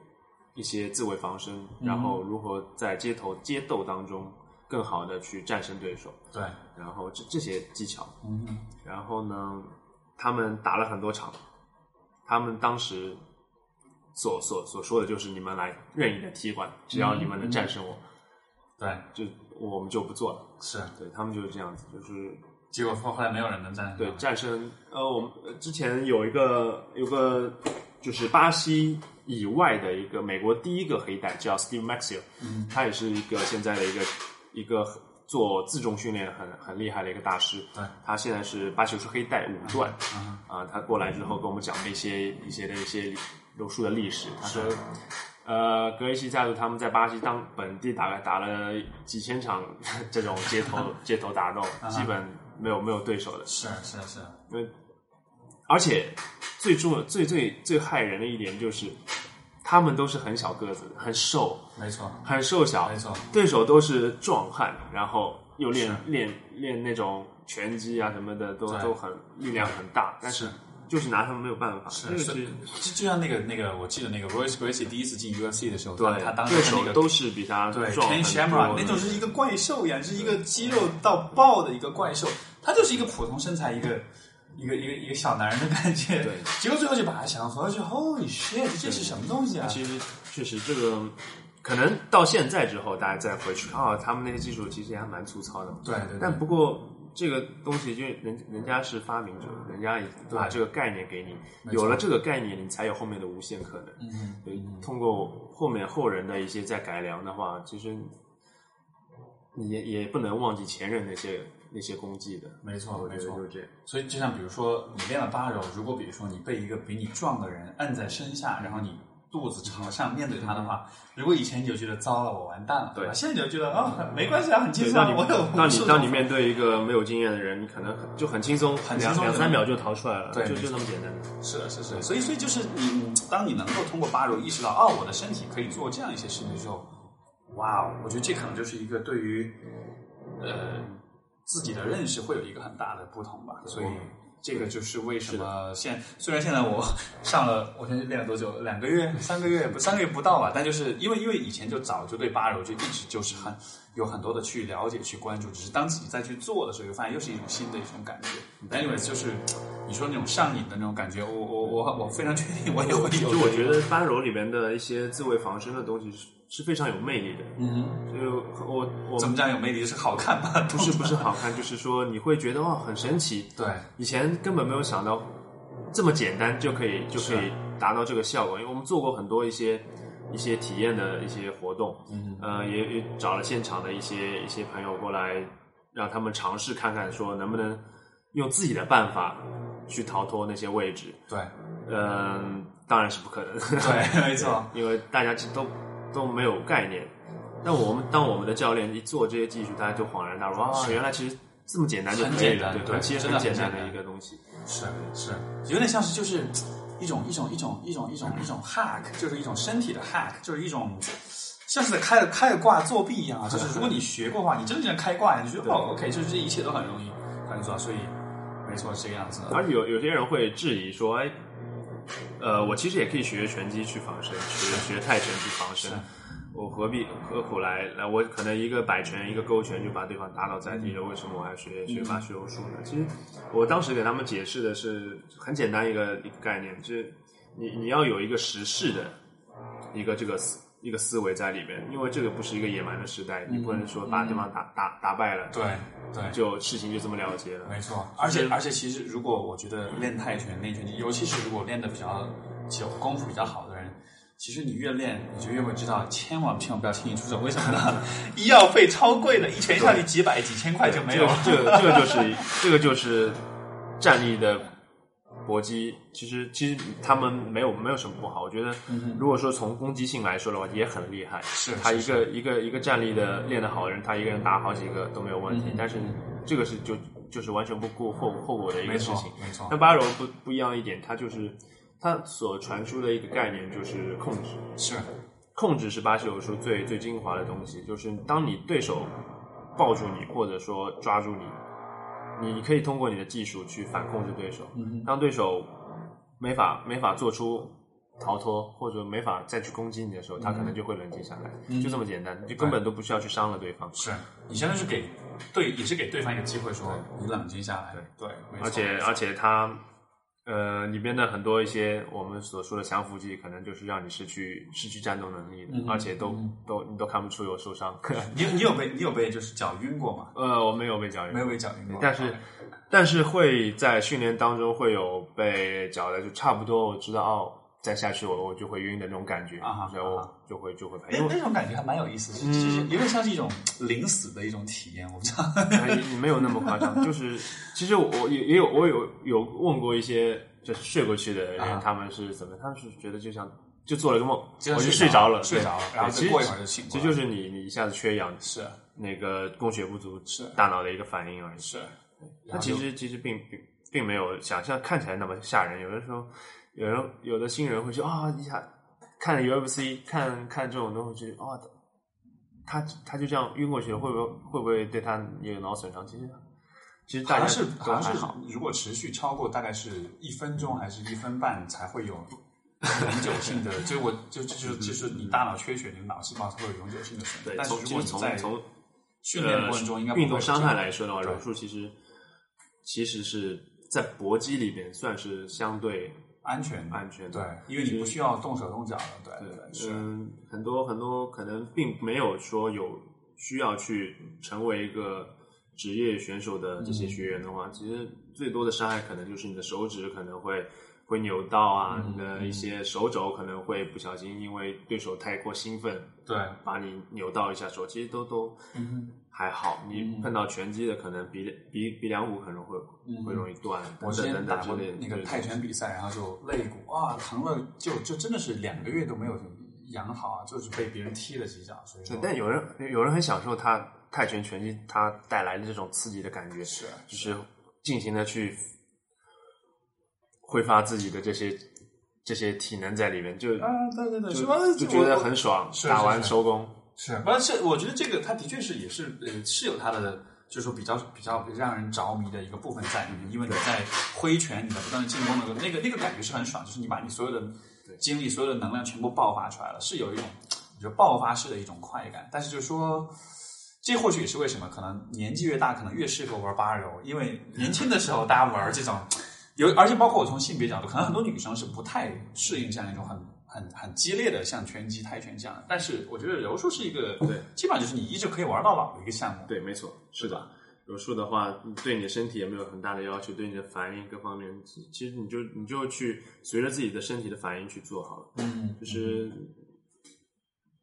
一些自卫防身，然后如何在街头街斗当中更好的去战胜对手，对，然后这这些技巧，嗯然后呢，他们打了很多场，他们当时所所所说的就是你们来任意的踢馆，只要你们能战胜我。对，就我们就不做了。是，对他们就是这样子，就是结果后后来没有人能战胜。对，战胜呃，我们呃之前有一个有个就是巴西以外的一个美国第一个黑带叫 Steve Maxwell，嗯，他也是一个现在的一个一个做自重训练很很厉害的一个大师。对，他现在是巴西柔术黑带五段，啊，他过来之后跟我们讲了一些一些的一些柔术的历史。他说，呃，格雷西家族他们在巴西当本地打了打了几千场这种街头街头打斗，基本没有没有对手的。是是是，因为而且最重最最最害人的一点就是，他们都是很小个子，很瘦，没错，很瘦小，没错，对手都是壮汉，然后又练练练那种拳击啊什么的，都都很力量很大，但是就是拿他们没有办法。这个是是就就像那个那个，我记得那个 Royce Gracie 第一次进 UFC 的时候，对他那个手都是比他对壮那种是一个怪兽呀，是一个肌肉到爆的一个怪兽，他就是一个普通身材一个。一个一个一个小男人的感觉，对，结果最后就把他降服了，就 Holy shit，这是什么东西啊？其实确实这个。可能到现在之后，大家再回去看啊，他们那些技术其实也还蛮粗糙的。对对对，但不过这个东西，就人人家是发明者，人家把这个概念给你，有了这个概念，你才有后面的无限可能。嗯，对，通过后面后人的一些再改良的话，其实你也也不能忘记前人那些那些功绩的。没错没错就是这样。所以就像比如说你练了八柔，如果比如说你被一个比你壮的人按在身下，然后你肚子朝上面对他的话，如果以前你就觉得糟了，我完蛋了，对吧？现在你就觉得哦，没关系啊，很轻，松啊，当你我有当你当你面对一个没有经验的人，你可能很就很轻松，很轻松两两三秒就逃出来了，对就就这么简单。是的，是是，所以所以就是你，当你能够通过八柔意识到，哦，我的身体可以做这样一些事情的时候，哇哦，我觉得这可能就是一个对于呃自己的认识会有一个很大的不同吧。所以这个就是为什么现虽然现在我 上了，我现在练了多久？两个月、三个月不三个月不到吧？但就是因为因为以前就早就对八柔就一直就是很有很多的去了解、去关注，只是当自己再去做的时候，就发现又是一种新的一种感觉。anyways，就是你说那种上瘾的那种感觉，我我我我非常确定我也会有。就我觉得八柔里面的一些自卫防身的东西是是非常有魅力的。嗯就我我，怎么讲有魅力？就是好看吗？不是不是好看，就是说你会觉得哇很神奇，对，以前根本没有想到这么简单就可以就可以达到这个效果，因为我们做过很多一些一些体验的一些活动，嗯呃，也也找了现场的一些一些朋友过来，让他们尝试看看，说能不能用自己的办法去逃脱那些位置。对嗯、当然是不可能，对，没错，因为大家其实都都没有概念。那我们当我们的教练一做这些技术，大家就恍然大悟啊，原来其实这么简单就可以很简了，对，单对其实很简单的一个东西。是是，有点像是就是一种一种一种一种一种一种 hack，就是一种身体的 hack，就是一种。像是在开了开了挂作弊一样啊！就是如果你学过的话，你真正开挂，你就觉得哦，OK，就是这一切都很容易，很做。所以，没错，是这个样子的。而有有些人会质疑说，哎，呃，我其实也可以学拳击去防身，学学泰拳去防身，我何必何苦来来？我可能一个摆拳一个勾拳就把对方打倒在地了，为什么我还学学巴西柔术呢？其实我当时给他们解释的是很简单一个一个概念，就是你你要有一个实事的一个这个思一个思维在里面，因为这个不是一个野蛮的时代，你不能说把对方打打打败了，对对，就事情就这么了结了。没错，而且而且，其实如果我觉得练泰拳、练拳击，尤其是如果练的比较久、功夫比较好的人，其实你越练，你就越会知道，千万千万不要轻易出手。为什么呢？医药费超贵的，一拳下去几百、几千块就没有了。这个这个就是这个就是战力的搏击。其实其实他们没有没有什么不好，我觉得如果说从攻击性来说的话，也很厉害。是他一个一个一个战力的练得好的人，他一个人打好几个都没有问题。但是这个是就就是完全不顾后后果的一个事情。，没错但，巴柔不不一样一点，他就是他所传输的一个概念就是控制。是控制是巴西柔术最最精华的东西，就是当你对手抱住你，或者说抓住你，你可以通过你的技术去反控制对手。当对手没法没法做出逃脱，或者没法再去攻击你的时候，他可能就会冷静下来，就这么简单，就根本都不需要去伤了对方。是，你相当于是给对，也是给对方一个机会，说你冷静下来。对，对而且而且他呃，里边的很多一些我们所说的降服剂，可能就是让你失去失去战斗能力的，嗯而且都、嗯都你都看不出有受伤。你你有被你有被就是脚晕过吗？呃，我没有被脚晕，没有被脚晕过，但是但是会在训练当中会有被搅的，就差不多我知道哦，再下去我我就会晕的那种感觉，啊哈所以我啊哈就会就会拍，那因为那种感觉还蛮有意思，是就是有点像是一种临死的一种体验，我不知道。呃也没有那么夸张，就是其实我我也也有我有有问过一些就是睡过去的人，啊他们是怎么，他们是觉得就像就做了个梦，我就睡着了睡着了然后过一会儿就醒过来其实就是你你一下子缺氧，是那个供血不足，是大脑的一个反应而已。是，它其实其实并并并没有想象看起来那么吓人。有的时候，有人有的新人会说啊，一下看 UFC 看看这种东西，觉得啊，他他就这样晕过去了，会不会会不会对他有脑损伤？其实其实大家好像是都好像是。，如果持续超过大概是一分钟还是一分半才会有 永久性的，就我就就就就是你大脑缺血，你的脑细胞才会有永久性的损对，伤。但是如果你在从从训练过程中，应该运动伤害来说的话，对柔术其实其实是在搏击里边算是相对安全的。安全的。对，因为你不需要动手动脚的，对对对是。嗯，很多很多可能并没有说有需要去成为一个职业选手的这嗯。些学员的话，其实最多的伤害可能就是你的手指可能会会扭到啊，嗯你的一些手肘可能会不小心因为对手太过兴奋，对，把你扭到一下手，其实都都嗯还好。你嗯碰到拳击的，可能鼻鼻鼻梁骨可能会嗯会容易断，我之前打过那个泰拳比赛，然后就肋骨啊疼了，就就真的是两个月都没有养好啊，就是被别人踢了几脚，所以但有人有人很享受他泰拳拳击它带来的这种刺激的感觉，是就是尽情的去挥发自己的这些这些体能在里面，就啊，对对对，就是？就觉得很爽，是打完收工。是，不是？我觉得这个它的确是也是呃是有它的，就是说比较比较让人着迷的一个部分在里面，因为你在挥拳，你在不断的进攻的时候，那个那个感觉是很爽，就是你把你所有的精力、所有的能量全部爆发出来了，是有一种你说爆发式的一种快感。但是就是说，这或许也是为什么可能年纪越大，可能越适合玩八柔，因为年轻的时候大家玩这种。有，而且包括我从性别角度，可能很多女生是不太适应这样一种很很很激烈的像拳击、泰拳这样的。但是我觉得柔术是一个，对，基本上就是你一直可以玩到老的一个项目。对，没错，是的。柔术的话，对你的身体也没有很大的要求，对你的反应各方面，其其实你就你就去随着自己的身体的反应去做好了。嗯，就是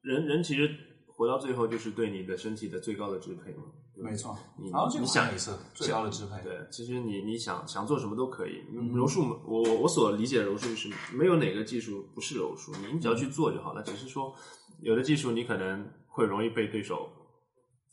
人人其实活到最后，就是对你的身体的最高的支配嘛。没错。你你想一次，最高的支配。对，其实你你想想做什么都可以。嗯柔术，我我所理解的柔术是没有哪个技术不是柔术，你你只要去做就好了。只是说有的技术你可能会容易被对手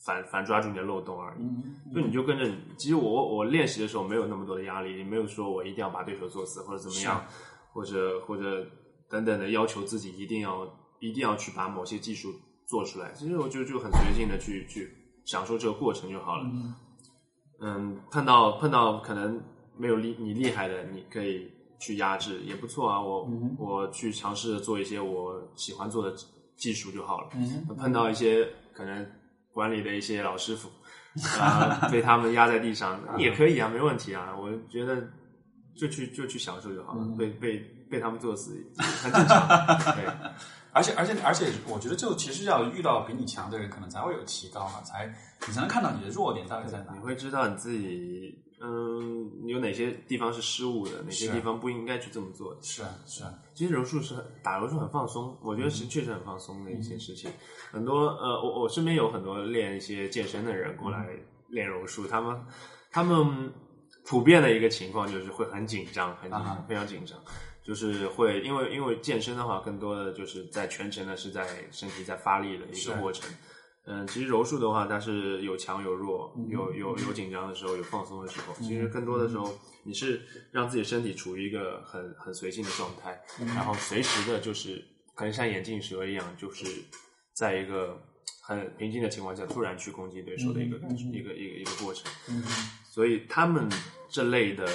反反抓住你的漏洞而已。嗯，就你就跟着你，其实我我练习的时候没有那么多的压力，没有说我一定要把对手做死或者怎么样，或者或者等等的要求自己一定要一定要去把某些技术做出来。其实我就就很随性的去去享受这个过程就好了。嗯嗯，碰到碰到可能没有厉你厉害的，你可以去压制，也不错啊。我、嗯我去尝试着做一些我喜欢做的技术就好了。嗯碰到一些可能管理的一些老师傅，啊、被他们压在地上 也可以啊，没问题啊。我觉得就去就去享受就好了，嗯被被被他们作死很正常。对，而且而且而且，我觉得就其实要遇到比你强的人，可能才会有提高嘛，才你才能看到你的弱点到底在哪你。会知道你自己嗯有哪些地方是失误的，哪些地方不应该去这么做的。是是，其实柔术是很打柔术很放松，我觉得是确实很放松的一些事情。很多呃，我我身边有很多练一些健身的人过来练柔术，他们他们普遍的一个情况就是会很紧张，很紧张，啊非常紧张。就是会因为因为健身的话，更多的就是在全程呢是在身体在发力的一个过程。嗯，其实柔术的话，它是有强有弱，嗯有有有紧张的时候，有放松的时候。其实更多的时候，你是让自己身体处于一个很很随性的状态，嗯然后随时的就是可能像眼镜蛇一样，就是在一个很平静的情况下，突然去攻击对手的一个一个一个一个过程。嗯所以他们这类的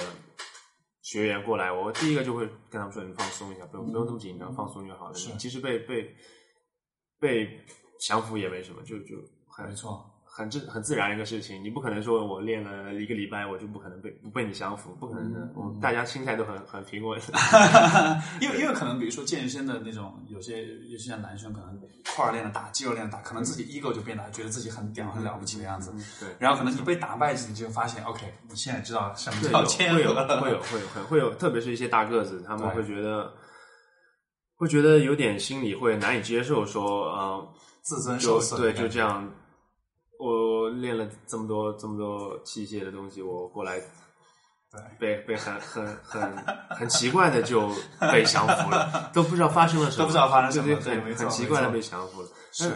学员过来，我第一个就会跟他们说：“你放松一下，不用不用这么紧张，放松就好了。其实被被被降服也没什么，就就很没错，很自很自然的一个事情，你不可能说我练了一个礼拜，我就不可能被不被你降服，不可能的。我大家心态都很很平稳。因为因为可能比如说健身的那种，有些有些像男生可能块儿练的大，肌肉练的大，可能自己 ego 就变大，觉得自己很屌很了不起的样子。对，然后可能你被打败，你就发现 OK，你现在知道什么对，叫有会有谦和了。会有会有会会有，特别是一些大个子，他们会觉得会觉得有点心里会难以接受，说呃，自尊受损对就这样，我练了这么多这么多器械的东西，我过来对被被很很很很奇怪的就被降服了，都不知道发生了什么，都不知道发生什么对很很奇怪的被降服了。是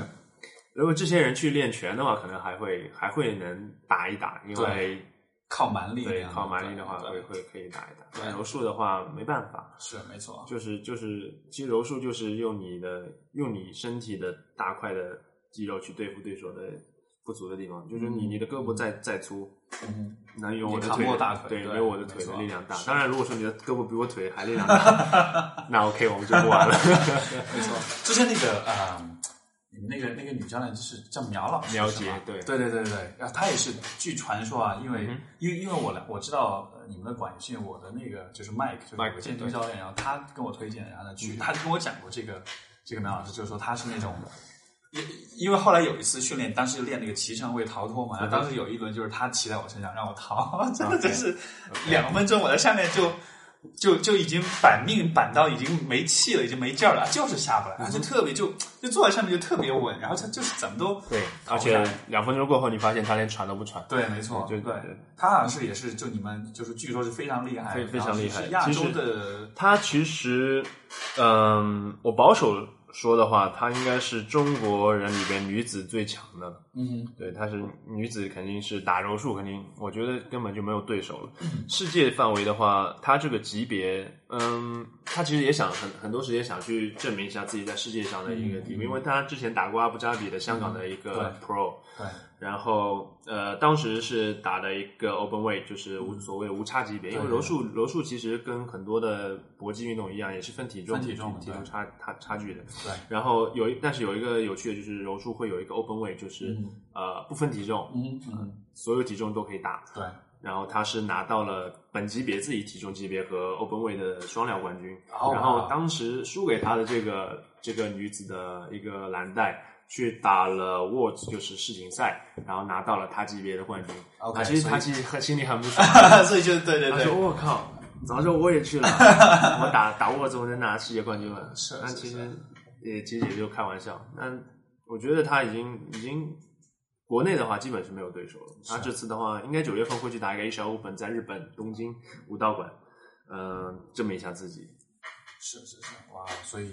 如果这些人去练拳的话，可能还会还会能打一打，因为靠蛮力对靠蛮力的话会会可以打一打。但柔术的话没办法，是没错，就是就是，其实柔术就是用你的用你身体的大块的肌肉去对付对手的不足的地方，就是你你的胳膊再再粗，嗯，能有我的腿大腿对，对没有我的腿的力量大。当然，如果说你的胳膊比我腿还力量大，那 OK，我们就不玩了。没错。之前那个呃，你们那个那个女教练就是叫苗老师，苗姐对对对对对对，然后她也是据传说啊，因为、嗯因为因为我来我知道、呃、你们的管训，我的那个就是 Mike 就是 Mike，健身教练，然后他跟我推荐，然后呢去，他就跟我讲过这个这个苗老师，就是说他是那种。因因为后来有一次训练，当时练那个骑乘位逃脱嘛，然后当时有一轮就是他骑在我身上让我逃，真的就是两分钟我在下面就就就已经板命板到已经没气了，已经没劲儿了，就是下不来，就特别就就坐在上面就特别稳，然后他就是怎么都对，而且两分钟过后，你发现他连喘都不喘。对，没错，就对对他好像是也是就你们就是据说是非常厉害，非非常厉害是亚洲的他其实，嗯，我保守说的话，她应该是中国人里边女子最强的。嗯对，她是女子，肯定是打柔术，肯定我觉得根本就没有对手了。世界范围的话，她这个级别，嗯，她其实也想很很多时间想去证明一下自己在世界上的一个地位，因为他之前打过阿布扎比的香港的一个 Pro，、对。然后呃，当时是打的一个 open weight，就是无所谓无差级别，因为柔术柔术其实跟很多的搏击运动一样，也是分体重分体重体重差差差距的。对，然后有一，但是有一个有趣的就是柔术会有一个 open weight，就是、嗯。呃不分体重，嗯嗯。所有体重都可以打。对然后他是拿到了本级别自己体重级别和 open weight 的双料冠军。哦然后当时输给他的这个这个女子的一个蓝带。去打了 Worlds 就是世锦赛，然后拿到了他级别的冠军。OK，啊，其实他其实很心里很不 爽，所以就对对他说：“对，我靠，早知道我也去了，我打打 Worlds 我能拿世界冠军了。”是是但其实也其实也就开玩笑。那我觉得他已经已经国内的话基本是没有对手了。他这次的话，应该九月份会去打一个 Asia Open，在日本东京武道馆，嗯、证明一下自己。是是是，哇，所以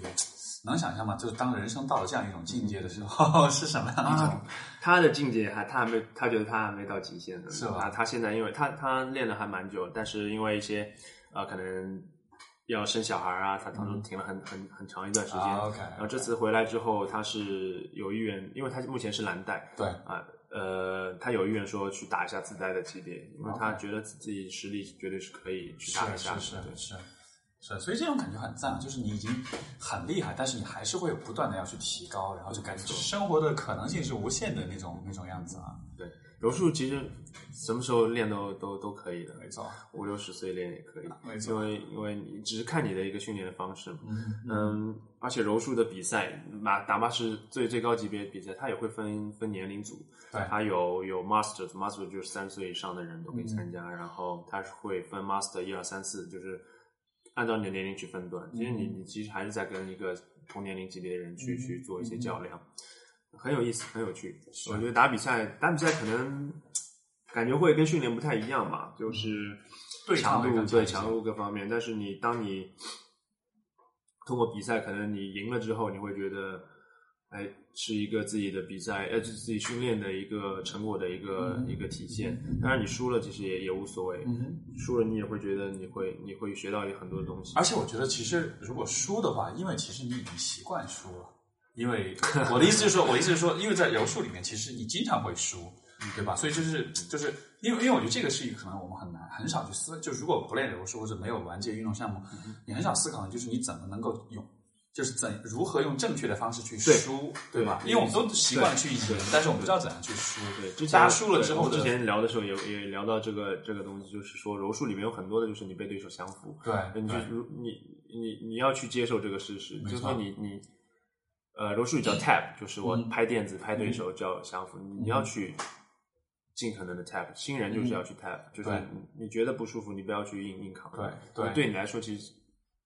能想象吗？就是当人生到了这样一种境界的时候，是什么样一种？他的境界还他还没，他觉得他还没到极限呢。是吧他他现在因为他他练的还蛮久，但是因为一些呃可能要生小孩啊，他当中停了很很很长一段时间。啊，OK，然后这次回来之后，他是有意愿，因为他目前是蓝带对啊，呃，他有意愿说去打一下自带的级别，因为他觉得自己实力绝对是可以去打一下的。是是对是是，所以这种感觉很赞，就是你已经很厉害，但是你还是会有不断的要去提高，然后就感觉生活的可能性是无限的那种那种样子啊。对，柔术其实什么时候练都都都可以的，没错，五六十岁练也可以。没错因为因为你只是看你的一个训练的方式嘛。嗯嗯，而且柔术的比赛，哪哪怕是最最高级别比赛，它也会分分年龄组。对它有有 masters，master 就是三十岁以上的人都可以参嗯加，然后它是会分 master 一二三四，就是按照你的年龄去分段。其实你嗯你其实还是在跟一个同年龄级别的人去、去做一些较量，很有意思，很有趣。我觉得打比赛打比赛可能感觉会跟训练不太一样吧，就是对强度对强度各方面，但是你当你通过比赛，可能你赢了之后，你会觉得，哎，是一个自己的比赛，呃，是自己训练的一个成果的一个、嗯一个体现。当然，你输了其实也也无所谓，嗯，输了你也会觉得你会你会学到很多东西。而且我觉得其实如果输的话，因为其实你已经习惯输了。因为 我的意思就是说，我的意思是说，因为在柔术里面，其实你经常会输，对吧？所以就是就是因为因为我觉得这个是一个可能我们很难很少去思，就如果不练柔术或者没有玩这些运动项目，你很少思考的就是你怎么能够用，就是怎如何用正确的方式去输，对吧？因为我们都习惯去赢，但是我们不知道怎样去输。对，之前大家输了之后我之前聊的时候也也聊到这个这个东西，就是说柔术里面有很多的就是你被对手降服，对你就如你你你要去接受这个事实，就是说你你呃柔术语叫 tap，就是我嗯拍垫子拍对手叫降服，你你要去尽可能的 tap，新人就是要去 tap，就是你你觉得不舒服，你不要去硬硬扛，对对对你来说其实。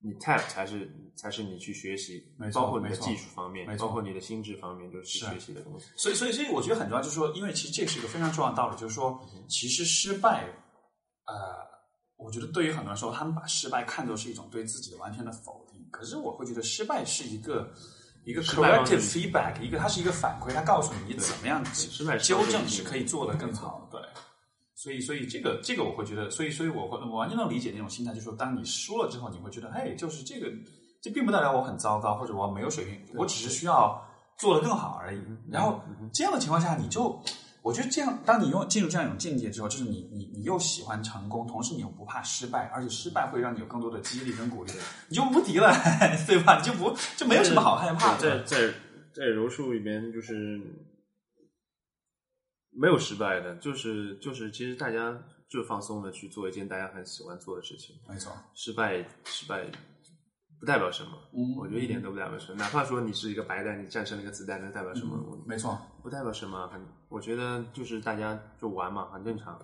你 tap 才是才是你去学习包括你的技术方面包括你的心智方面，就是去是学习的东西。所以，所以，所以，我觉得很重要，就是说，因为其实这是一个非常重要的道理，就是说，其实失败，呃，我觉得对于很多人说，他们把失败看作是一种对自己的完全的否定。可是，我会觉得失败是一个一个失败方 corrective feedback，一个它是一个反馈，它告诉你你怎么样纠正是可以做得更好的。对，所以，所以这个这个我会觉得，所以，所以我会我完全能理解那种心态，就是说，当你输了之后，你会觉得，哎，就是这个，这并不代表我很糟糕，或者我没有水平，我只是需要做得更好而已。然后这样的情况下，你就，我觉得这样，当你用进入这样一种境界之后，就是你你你又喜欢成功，同时你又不怕失败，而且失败会让你有更多的激励跟鼓励，你就无敌了，对吧？你就不就没有什么好害怕的。在在在柔术里面，就是没有失败的，就是就是，其实大家就放松的去做一件大家很喜欢做的事情。没错，失败失败不代表什么，嗯我觉得一点都不代表什么。哪怕说你是一个白蛋，你战胜了一个子弹，那代表什么？我没错。不代表什么，很我觉得就是大家就玩嘛，很正常，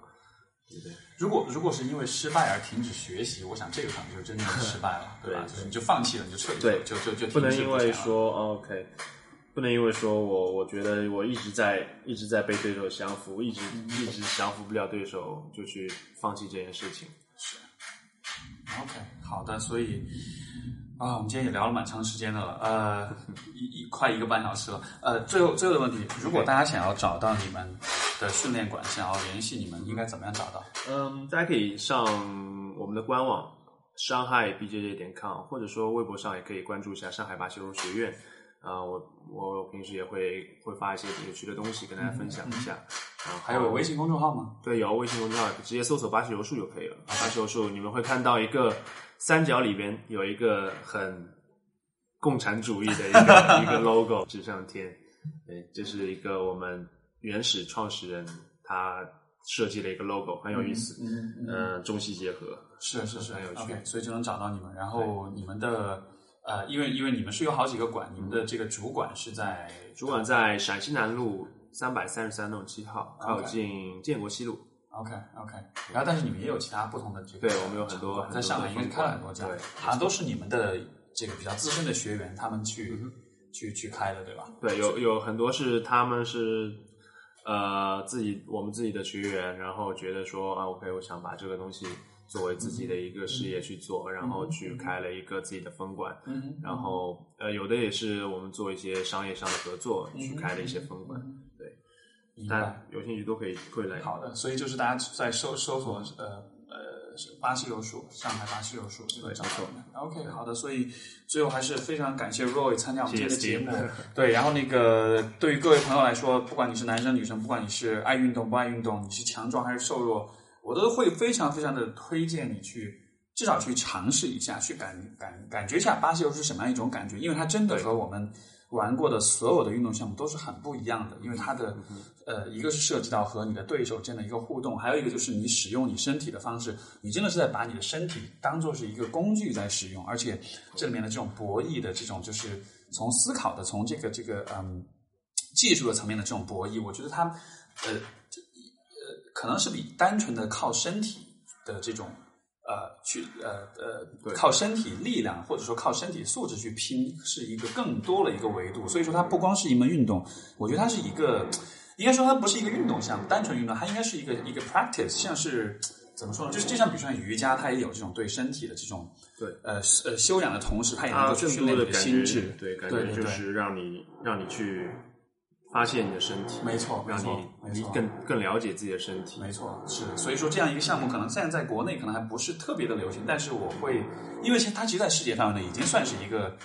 对不对？如果如果是因为失败而停止学习，我想这个可能就是真正的失败了，对吧？就是你就放弃了，你就彻底对就就就不能因为说、哦 OK，不能因为说我我觉得我一直在一直在被对手降服，一直一直降服不了对手，就去放弃这件事情。是 OK，好的，所以啊，我们今天也聊了蛮长时间的了，呃，一一快一个半小时了。呃，最后最后的问题，如果大家想要找到你们的训练馆，想要联系你们，应该怎么样找到？嗯，大家可以上我们的官网上海 BJJ 点 com，或者说微博上也可以关注一下上海巴西柔术学院。啊、我我平时也会会发一些有趣的东西跟大家分享一下。然后还有微信公众号吗？对，有微信公众号，直接搜索“巴西柔术”就可以了。巴西柔术，你们会看到一个三角里边有一个很共产主义的一个 一个 logo 纸上天。对，这是一个我们原始创始人他设计的一个 logo，很有意思。嗯嗯，嗯，中西结合。是是是很有趣所以就能找到你们。然后你们的呃，因为因为你们是有好几个馆，你们的这个主管是在主管在陕西南路三百三十三弄七号，靠近建国西路。OK OK，然后但是你们也有其他不同的这个，对我们有很多在上海应该开了很多家，对。好像都是你们的这个比较资深的学员，他们去、去去开的，对吧？对，有有很多是他们是呃自己我们自己的学员，然后觉得说啊，OK，我想把这个东西作为自己的一个事业去做，然后去开了一个自己的分馆，嗯然后呃有的也是我们做一些商业上的合作去开了一些分馆，对，明白。但有兴趣都可以可以来。好的，所以就是大家在搜搜索呃呃巴西柔术，上海巴西柔术就能找到你们。OK，好的，所以最后还是非常感谢 Roy 参加我们今天的谢谢节目。对，然后那个对于各位朋友来说，不管你是男生女生，不管你是爱运动不爱运动，你是强壮还是瘦弱，我都会非常非常的推荐你去。至少去尝试一下，去感感感觉一下巴西柔术是什么样一种感觉，因为它真的和我们玩过的所有的运动项目都是很不一样的，因为它的呃，一个是涉及到和你的对手之间的一个互动，还有一个就是你使用你身体的方式，你真的是在把你的身体当做是一个工具在使用，而且这里面的这种博弈的这种就是从思考的，从这个这个嗯技术的层面的这种博弈，我觉得它呃这呃可能是比单纯的靠身体的这种。呃，去呃呃，靠身体力量或者说靠身体素质去拼，是一个更多的一个维度。所以说，它不光是一门运动，我觉得它是一个，应该说它不是一个运动项目，单纯运动，它应该是一个一个 practice，像是怎么说呢？就是就像比如说瑜伽，它也有这种对身体的这种对呃呃修养的同时，它也能够更多训练你的的感觉心智。，对，感觉就是让你让你去发现你的身体，没错让你你更更了解自己的身体。没错，是，所以说这样一个项目，可能现在在国内可能还不是特别的流行，但是我会，因为其实它其实在世界范围内已经算是一个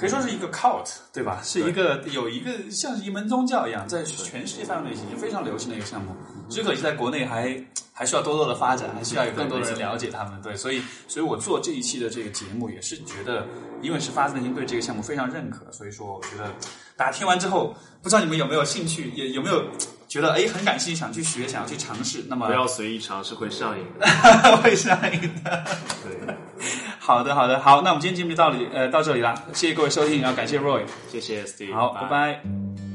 可以说是一个 cult，对吧？是一个有一个像是一门宗教一样，在全世界范围内已经非常流行的一个项目。只可惜在国内还还需要多多的发展，还需要有更多的人了解他们。对，所以所以我做这一期的这个节目也是觉得，因为是发自内心对这个项目非常认可，所以说我觉得大家听完之后，不知道你们有没有兴趣，也有没有觉得哎很感兴趣，想去学，想要去尝试。那么不要随意尝试，会上瘾的。会上瘾的。对，好的，好的，好，那我们今天节目就到里呃到这里了，谢谢各位收听，然后感谢 Roy，谢谢 Steve，好，拜拜